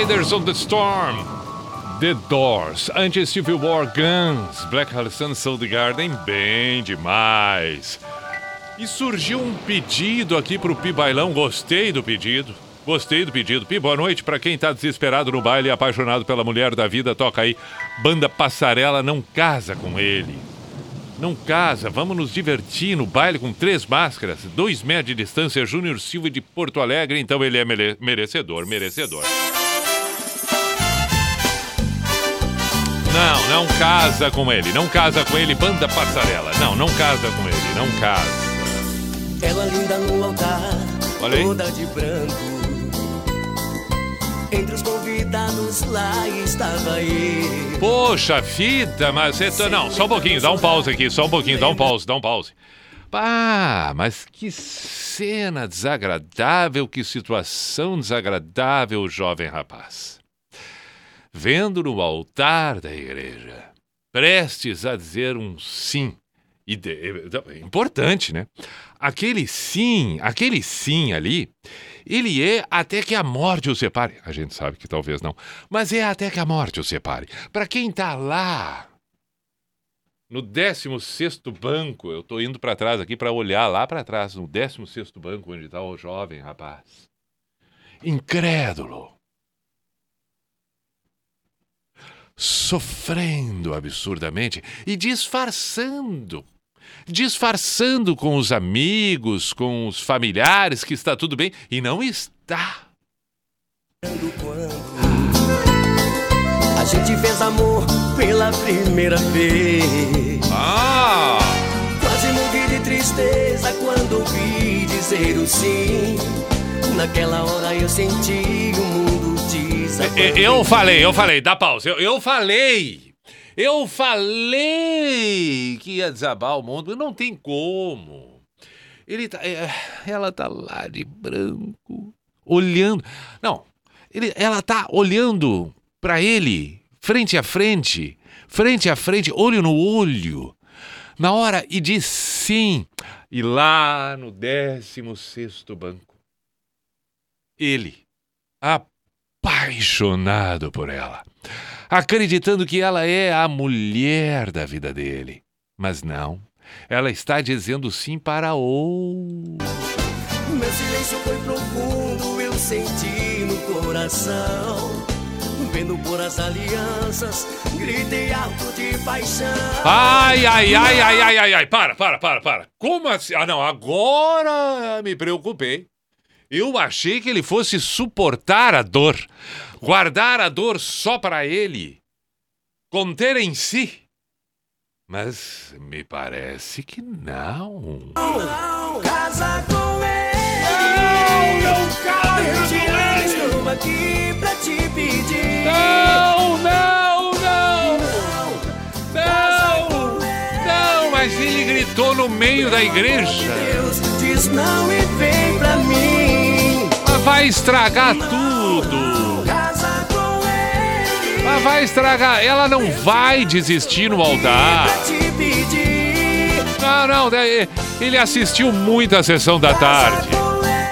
Riders on the Storm. The Doors, Anti-Civil War Guns, Black Hudson Soul Garden, bem demais. E surgiu um pedido aqui pro Pi Bailão, gostei do pedido. Gostei do pedido. Pi, boa noite para quem tá desesperado no baile e apaixonado pela mulher da vida, toca aí. Banda Passarela não casa com ele. Não casa, vamos nos divertir no baile com três máscaras, dois metros de distância, Júnior Silva de Porto Alegre, então ele é mere- merecedor, merecedor. Não, não casa com ele, não casa com ele, banda passarela. Não, não casa com ele, não casa. Ela linda no altar, Olha aí. toda de branco. Entre os convidados lá estava ele. Poxa vida, mas você tá... Não, só um pouquinho, dá um pause aqui, só um pouquinho, dá um pause, dá um pause. Pá, mas que cena desagradável, que situação desagradável, jovem rapaz. Vendo no altar da igreja, prestes a dizer um sim. E de- Importante, né? Aquele sim, aquele sim ali, ele é até que a morte o separe. A gente sabe que talvez não, mas é até que a morte o separe. Para quem tá lá no 16 banco, eu tô indo para trás aqui para olhar lá para trás, no 16 banco onde tá o jovem rapaz. Incrédulo. Sofrendo absurdamente e disfarçando disfarçando com os amigos, com os familiares que está tudo bem e não está. A gente fez amor pela primeira vez. Ah! Quase morri de tristeza quando ouvi dizer o sim. Naquela hora eu senti o mundo Eu falei, eu falei, dá pausa. Eu, eu falei. Eu falei que ia desabar o mundo. Não tem como. Ele tá, é, ela tá lá de branco, olhando. Não, ele, ela tá olhando pra ele, frente a frente, frente a frente, olho no olho. Na hora e diz sim. E lá no 16 banco, ele, apaixonado por ela, acreditando que ela é a mulher da vida dele. Mas não, ela está dizendo sim para outro. Meu silêncio foi profundo, eu senti no coração. Vendo por as alianças, gritei alto de paixão. Ai, ai, ai, ai, ai, ai, ai, para, para, para, para. Como assim? Ah, não, agora me preocupei. Eu achei que ele fosse suportar a dor, guardar a dor só para ele, conter em si. Mas me parece que não. Não, casa com ele. Não, não casa. Eu te estou aqui pra te pedir. Não, não, não. Não, não, mas ele gritou no meio da igreja. Deus diz não e vem vai estragar tudo. Mas vai estragar. Ela não vai desistir no altar. Não, não, ele assistiu muito a sessão da tarde.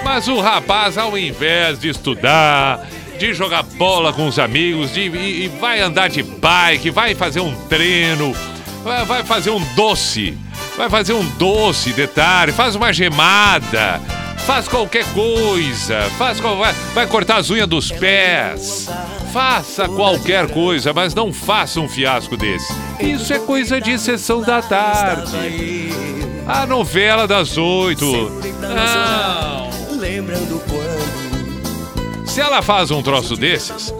Mas o rapaz, ao invés de estudar, de jogar bola com os amigos, de, e, e vai andar de bike, vai fazer um treino, vai, vai fazer um doce, vai fazer um doce de tarde, faz uma gemada, faz qualquer coisa, faz vai, vai cortar as unhas dos pés. Faça qualquer coisa, mas não faça um fiasco desse. Isso é coisa de sessão da tarde. A novela das oito. Não. Lembrando quando Se ela faz um troço desses,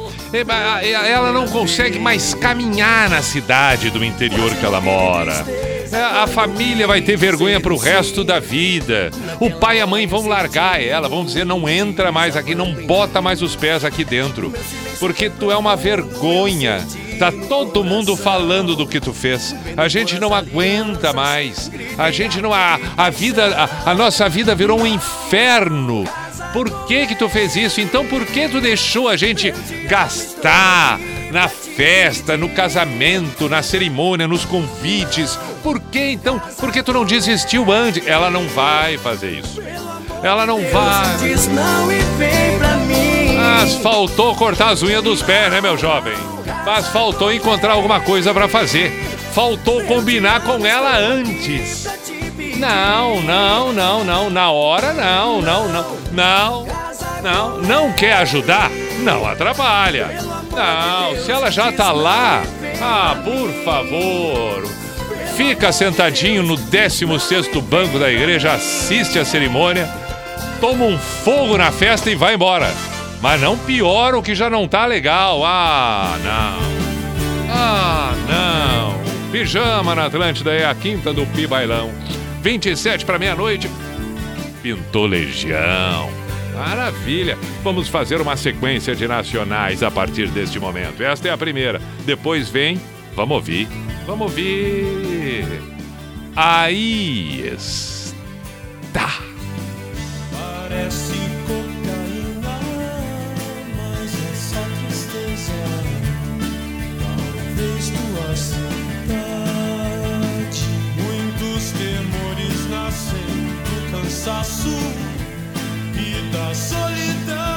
ela não consegue mais caminhar na cidade do interior que ela mora. É, A família vai ter vergonha pro resto da vida. O pai e a mãe vão largar ela, vão dizer não entra mais aqui, não bota mais os pés aqui dentro, porque tu é uma vergonha. Tá todo mundo falando do que tu fez. A gente não aguenta mais. A gente não a, a vida a, a nossa vida virou um inferno. Por que que tu fez isso? Então por que tu deixou a gente gastar na festa, no casamento, na cerimônia, nos convites? Por que então? Por que tu não desistiu antes? Ela não vai fazer isso. Ela não vai. Mas faltou cortar as unhas dos pés, né, meu jovem? Mas faltou encontrar alguma coisa pra fazer. Faltou combinar com ela antes. Não, não, não, não. Na hora, não, não, não. Não, não. Não quer ajudar? Não atrapalha. Não, se ela já tá lá, ah, por favor. Fica sentadinho no 16º banco da igreja, assiste a cerimônia, toma um fogo na festa e vai embora. Mas não piora o que já não tá legal. Ah, não. Ah, não. Pijama na Atlântida é a quinta do Pi Bailão. 27 para meia-noite. Pintou Legião. Maravilha. Vamos fazer uma sequência de nacionais a partir deste momento. Esta é a primeira. Depois vem. Vamos ouvir. Vamos ouvir. Aí está. Parece cocaína, mas tristeza. Talvez tua cidade. Cansaço e da solidão.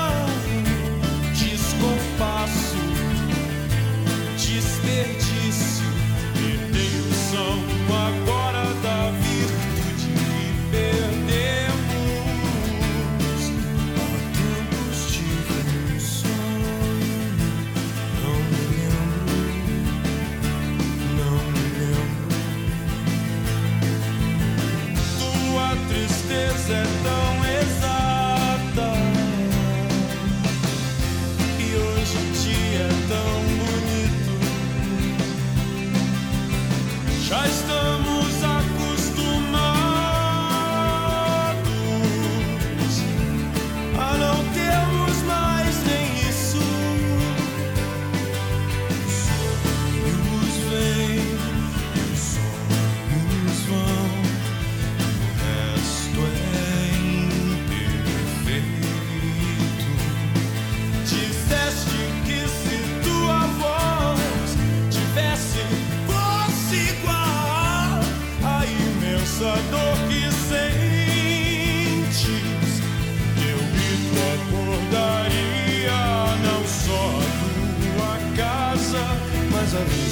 Mas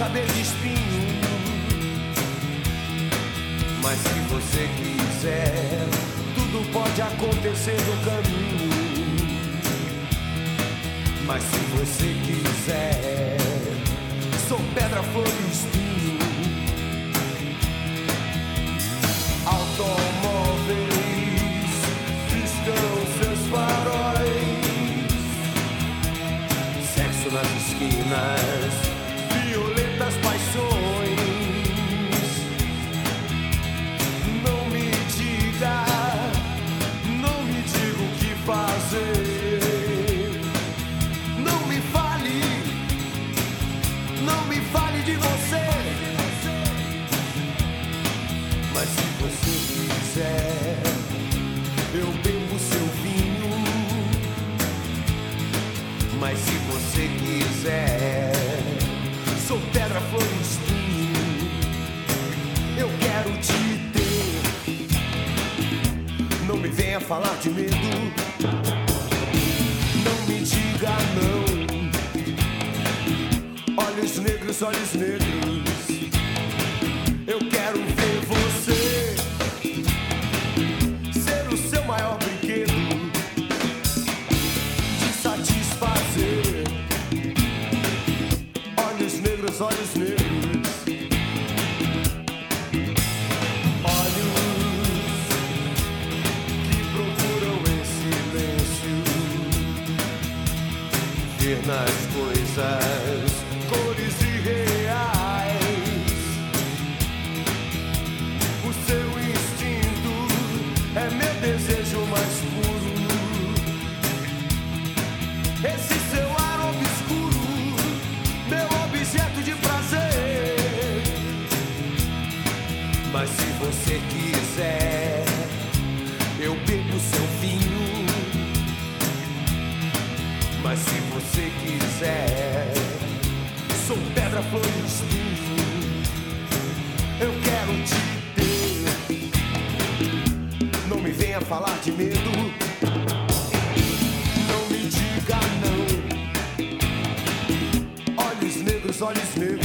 saber de espinho. Mas se você quiser, tudo pode acontecer no caminho. Mas se você quiser, sou pedra, flor e espinho. Outdoor. pedra, flor e espinho. Eu quero te ter. Não me venha falar de medo. Não me diga não. Olhos negros, olhos negros. nas coisas. Eu quero te ter. Não me venha falar de medo. Não me diga não. Olhos negros, olhos negros.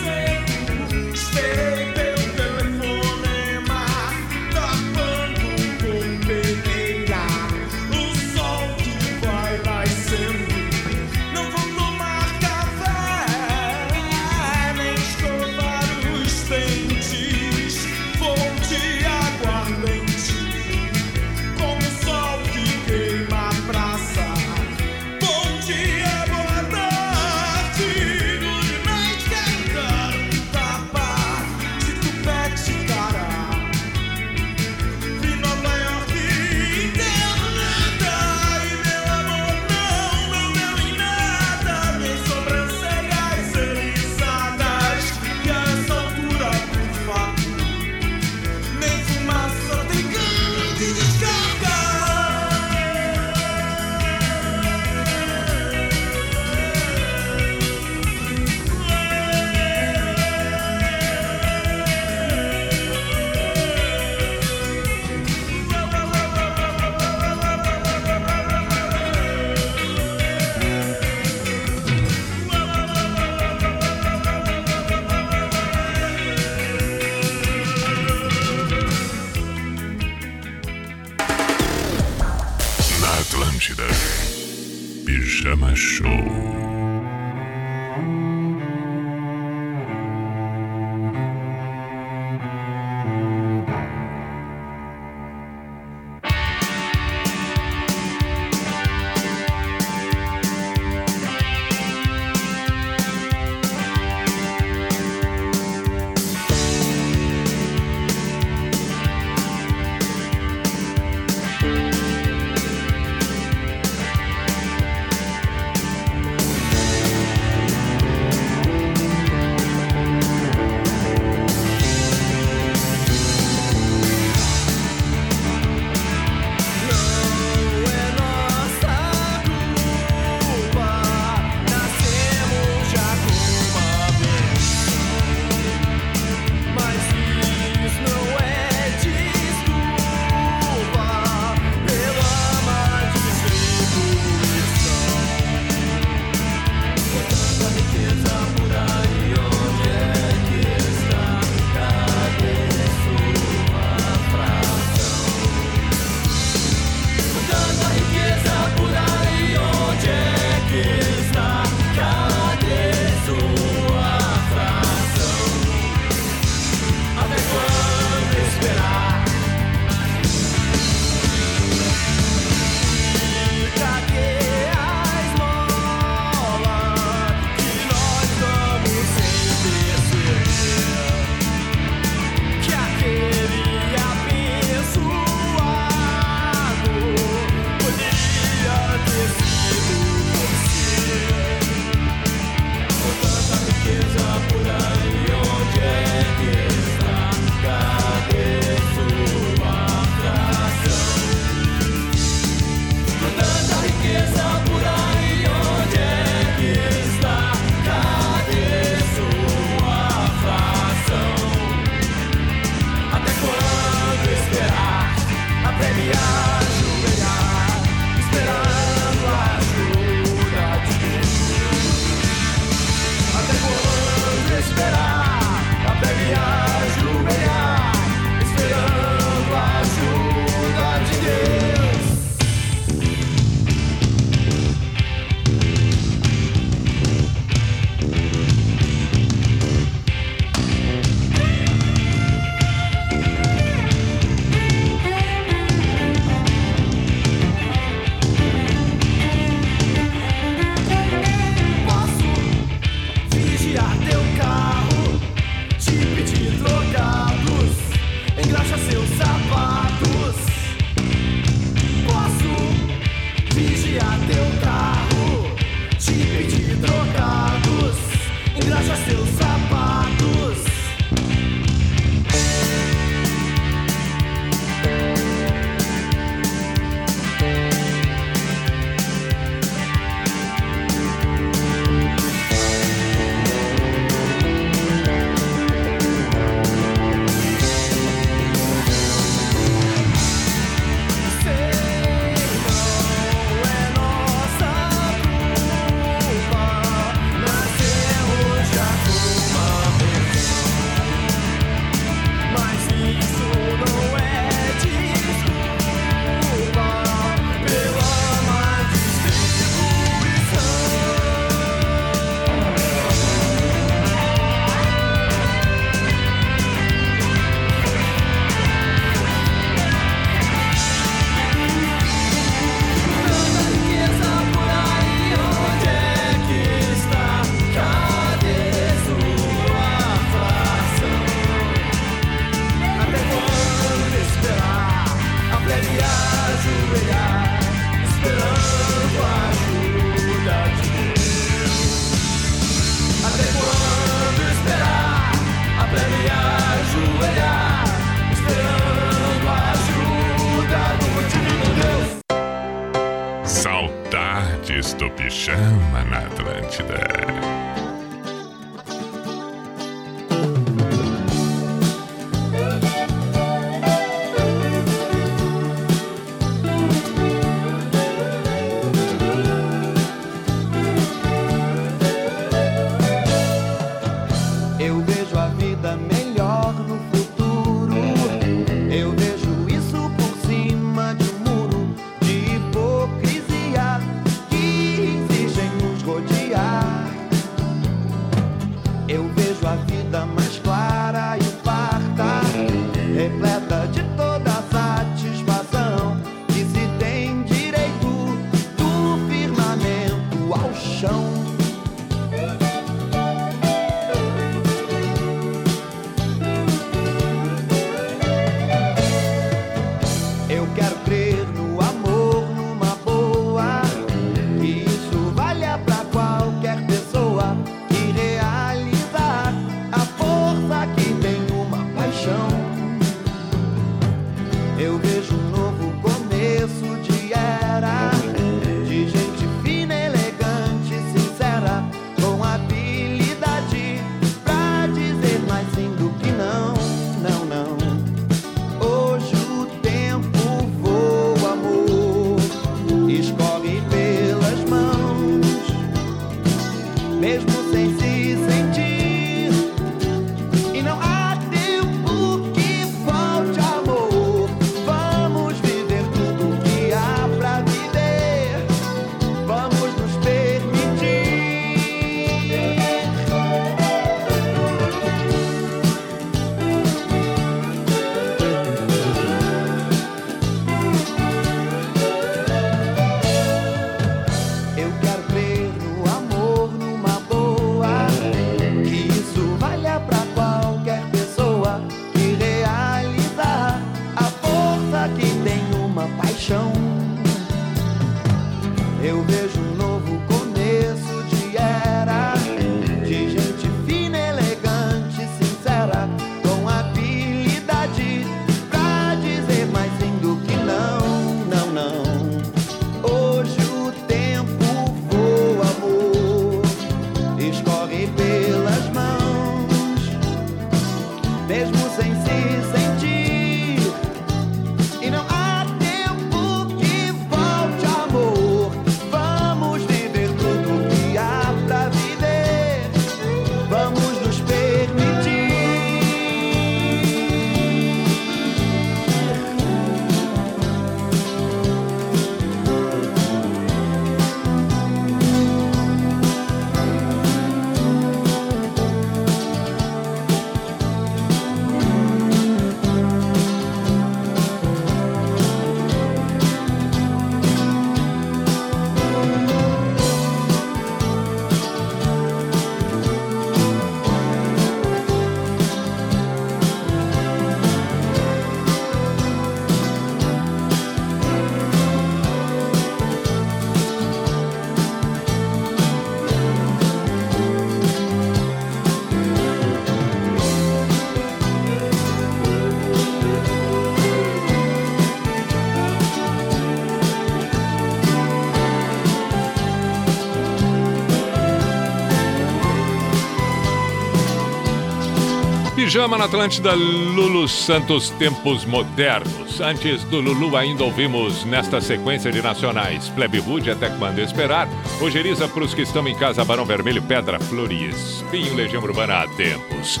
Pijama na Atlântida, Lulu Santos Tempos Modernos. Antes do Lulu, ainda ouvimos nesta sequência de nacionais Plebe Rude, Até que Manda Esperar, Rogeriza para os que estão em casa, Barão Vermelho, Pedra, Flor e Espinho, Legião Urbana há tempos.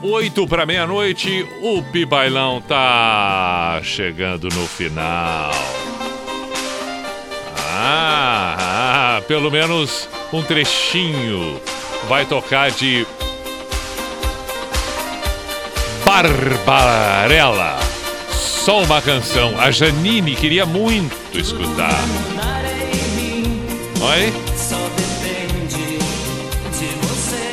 Oito para meia-noite, o Pibailão tá chegando no final. Ah, ah, pelo menos um trechinho vai tocar de Barbarella. Só uma canção. A Janine queria muito escutar. Oi? Só depende de você.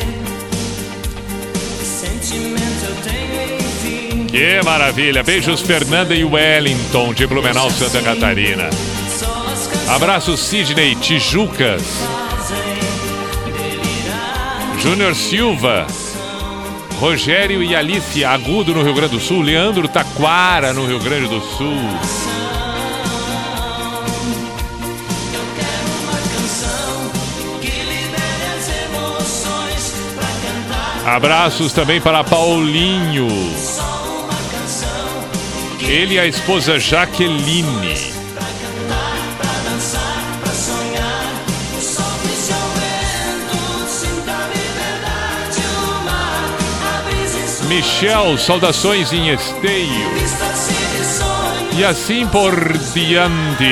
Sentimento eu tenho, enfim. Que maravilha. Beijos, Fernanda e Wellington, de Blumenau, Santa Catarina. Abraço, Sidney Tijucas. Júnior Silva. Rogério e Alice Agudo no Rio Grande do Sul. Leandro Taquara no Rio Grande do Sul. Abraços também para Paulinho. Ele e a esposa Jaqueline. Michel, saudações em esteio. E assim por diante.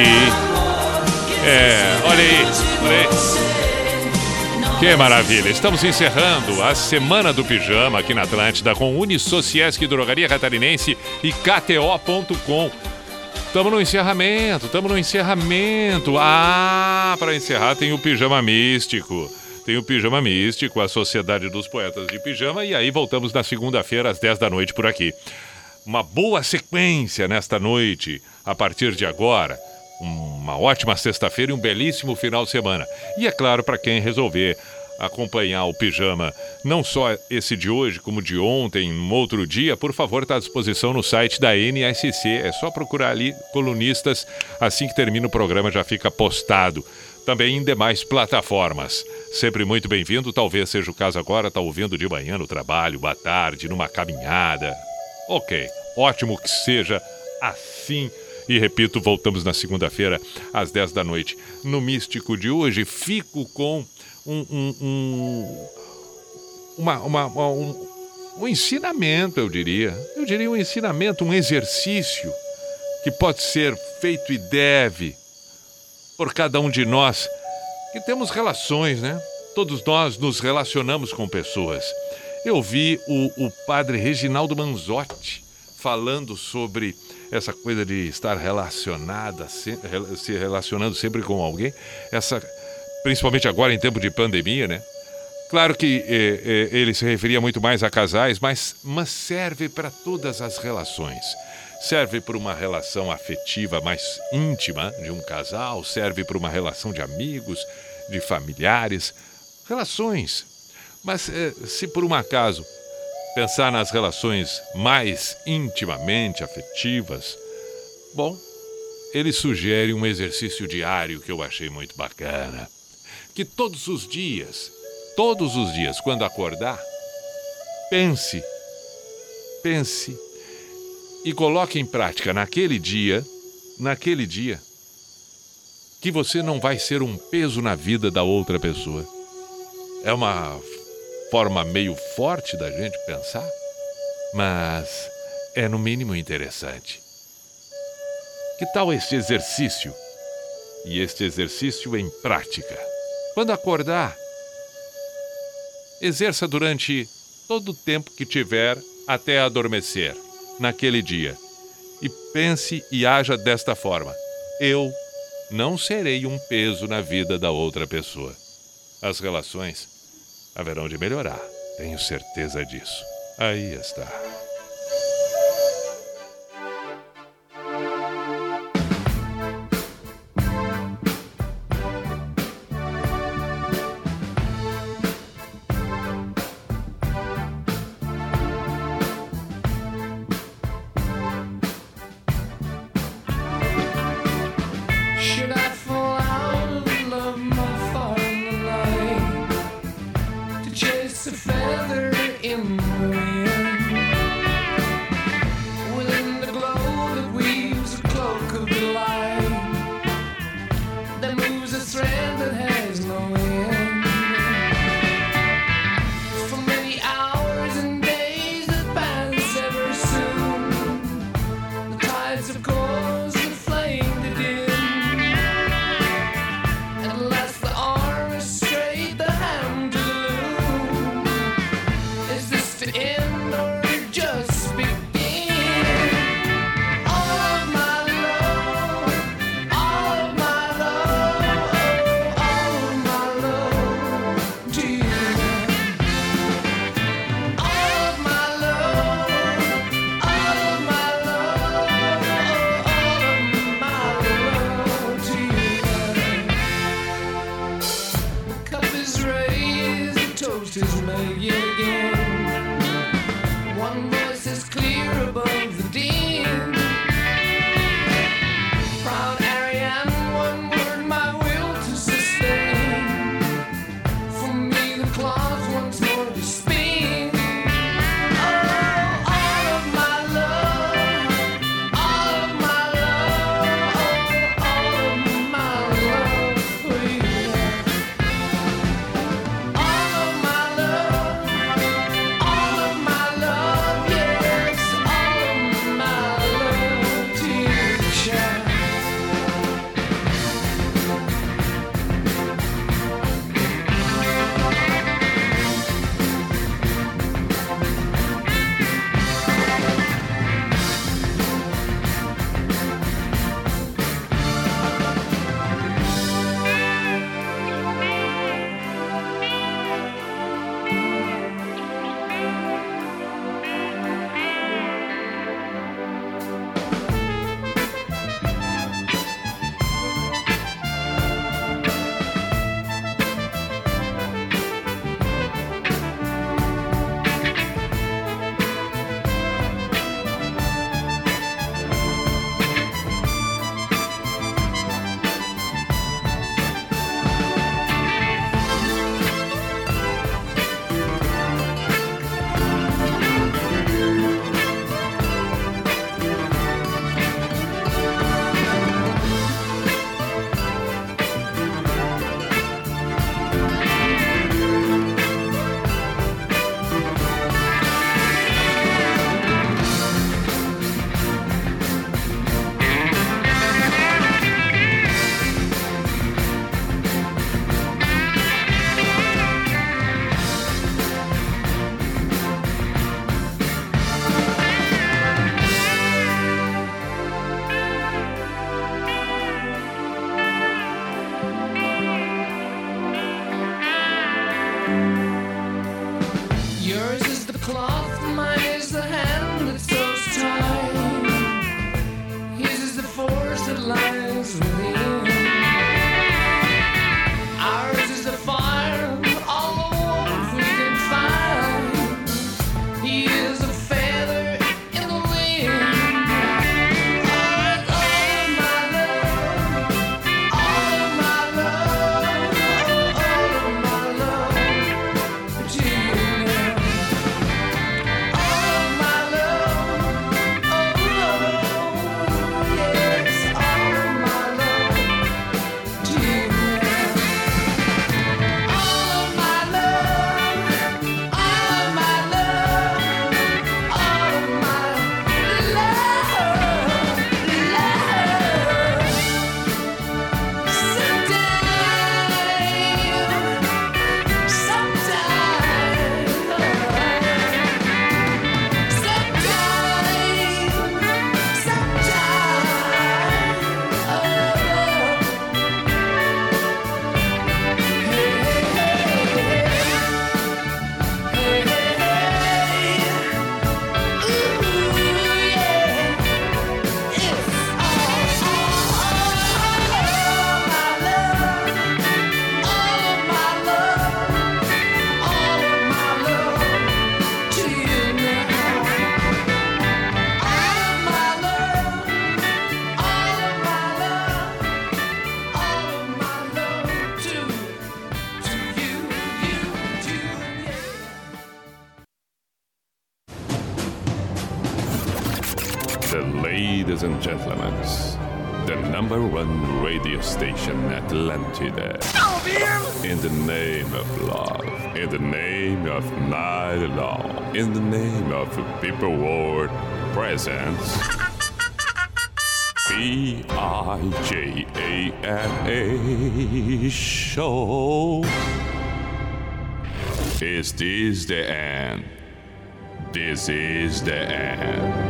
É, olha aí, olha aí. Que maravilha! Estamos encerrando a Semana do Pijama aqui na Atlântida com Unisociesc Drogaria Catarinense e KTO.com. Estamos no encerramento, estamos no encerramento. Ah, para encerrar tem o Pijama Místico. Tem o Pijama Místico, a Sociedade dos Poetas de Pijama, e aí voltamos na segunda-feira às 10 da noite por aqui. Uma boa sequência nesta noite, a partir de agora. Uma ótima sexta-feira e um belíssimo final de semana. E é claro, para quem resolver acompanhar o pijama, não só esse de hoje, como de ontem, um outro dia, por favor, está à disposição no site da NSC. É só procurar ali colunistas, assim que termina o programa já fica postado. Também em demais plataformas. Sempre muito bem-vindo, talvez seja o caso agora, está ouvindo de manhã no trabalho, à tarde, numa caminhada. Ok, ótimo que seja assim. E repito, voltamos na segunda-feira, às 10 da noite. No Místico de hoje, fico com um, um, um, uma, uma, uma- um, um ensinamento, eu diria. Eu diria um ensinamento, um exercício que pode ser feito e deve por cada um de nós que temos relações, né? Todos nós nos relacionamos com pessoas. Eu vi o, o padre Reginaldo Manzotti falando sobre essa coisa de estar relacionada, se, se relacionando sempre com alguém, essa, principalmente agora em tempo de pandemia, né? Claro que eh, eh, ele se referia muito mais a casais, mas, mas serve para todas as relações. Serve para uma relação afetiva mais íntima de um casal, serve para uma relação de amigos, de familiares, relações. Mas eh, se por um acaso pensar nas relações mais intimamente afetivas, bom, ele sugere um exercício diário que eu achei muito bacana. Que todos os dias, todos os dias, quando acordar, pense, pense e coloque em prática naquele dia, naquele dia, que você não vai ser um peso na vida da outra pessoa. É uma forma meio forte da gente pensar, mas é no mínimo interessante. Que tal este exercício? E este exercício em prática. Quando acordar, exerça durante todo o tempo que tiver até adormecer, naquele dia. E pense e haja desta forma: eu não serei um peso na vida da outra pessoa. As relações haverão de melhorar, tenho certeza disso. Aí está. Station Atlantida. In the name of love, in the name of night long, in the name of people world presence. B I J A N A show. Is this the end? This is the end.